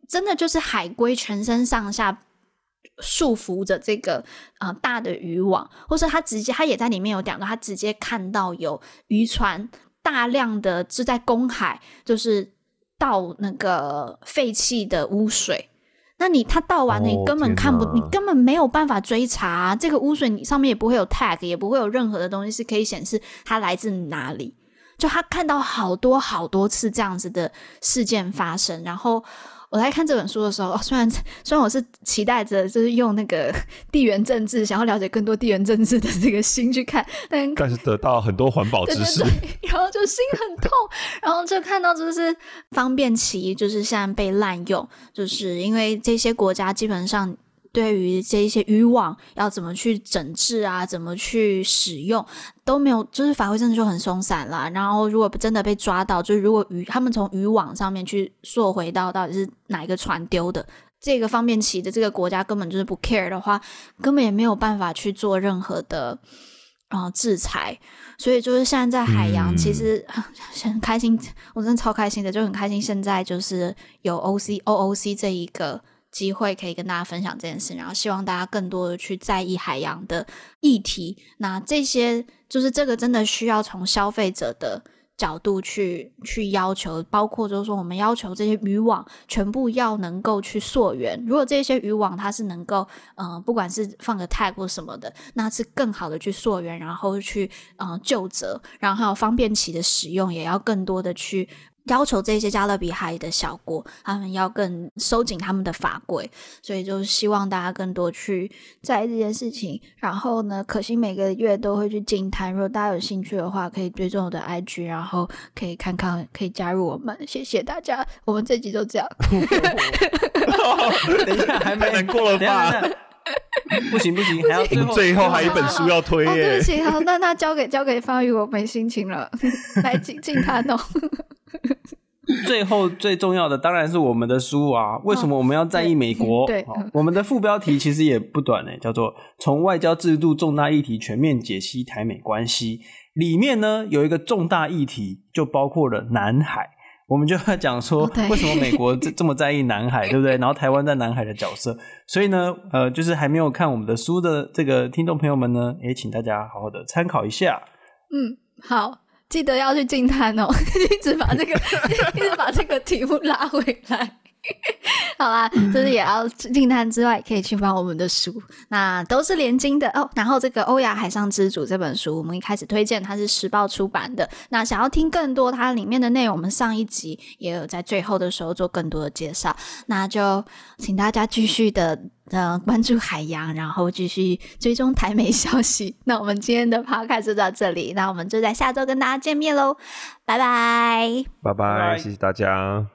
真的就是海龟全身上下束缚着这个啊、呃、大的渔网，或是他直接他也在里面有讲到，他直接看到有渔船大量的是在公海，就是倒那个废弃的污水。那你他倒完了，你根本看不，你根本没有办法追查啊，这个污水，你上面也不会有 tag，也不会有任何的东西是可以显示它来自哪里。就他看到好多好多次这样子的事件发生，然后。我在看这本书的时候，虽然虽然我是期待着就是用那个地缘政治，想要了解更多地缘政治的这个心去看，但但是得到很多环保知识，对对对，然后就心很痛，然后就看到就是方便期就是现在被滥用，就是因为这些国家基本上。对于这一些渔网要怎么去整治啊，怎么去使用都没有，就是法规真的就很松散了。然后如果真的被抓到，就是如果渔他们从渔网上面去溯回到到底是哪一个船丢的，这个方面起的这个国家根本就是不 care 的话，根本也没有办法去做任何的啊、呃、制裁。所以就是现在在海洋，其实 很开心，我真的超开心的，就很开心。现在就是有 OC OOC 这一个。机会可以跟大家分享这件事，然后希望大家更多的去在意海洋的议题。那这些就是这个真的需要从消费者的角度去去要求，包括就是说我们要求这些渔网全部要能够去溯源。如果这些渔网它是能够，嗯、呃，不管是放个 tag 或什么的，那是更好的去溯源，然后去嗯、呃、究责，然后方便其的使用也要更多的去。要求这些加勒比海的小国，他们要更收紧他们的法规，所以就希望大家更多去在意这件事情。然后呢，可心每个月都会去金滩，如果大家有兴趣的话，可以追踪我的 IG，然后可以看看，可以加入我们。谢谢大家，我们这集就这样。等一下，还没难过了吧？不行不行，还要最后，最后还有一本书要推耶。哦、对不起，好，那那交给交给方宇，我没心情了，来净净滩哦。最后最重要的当然是我们的书啊！为什么我们要在意美国？哦、对，对我们的副标题其实也不短呢，叫做“从外交制度重大议题全面解析台美关系”。里面呢有一个重大议题，就包括了南海。我们就要讲说，为什么美国这这么在意南海，对不对？然后台湾在南海的角色。所以呢，呃，就是还没有看我们的书的这个听众朋友们呢，也请大家好好的参考一下。嗯，好。记得要去进摊哦，一直把这个，一直把这个题目拉回来。好啦，就是也要净滩 之外，可以去翻我们的书，那都是连经的哦。然后这个《欧亚海上之主》这本书，我们一开始推荐它是时报出版的。那想要听更多它里面的内容，我们上一集也有在最后的时候做更多的介绍。那就请大家继续的呃关注海洋，然后继续追踪台媒消息。那我们今天的 podcast 就到这里，那我们就在下周跟大家见面喽，拜拜，拜拜，谢谢大家。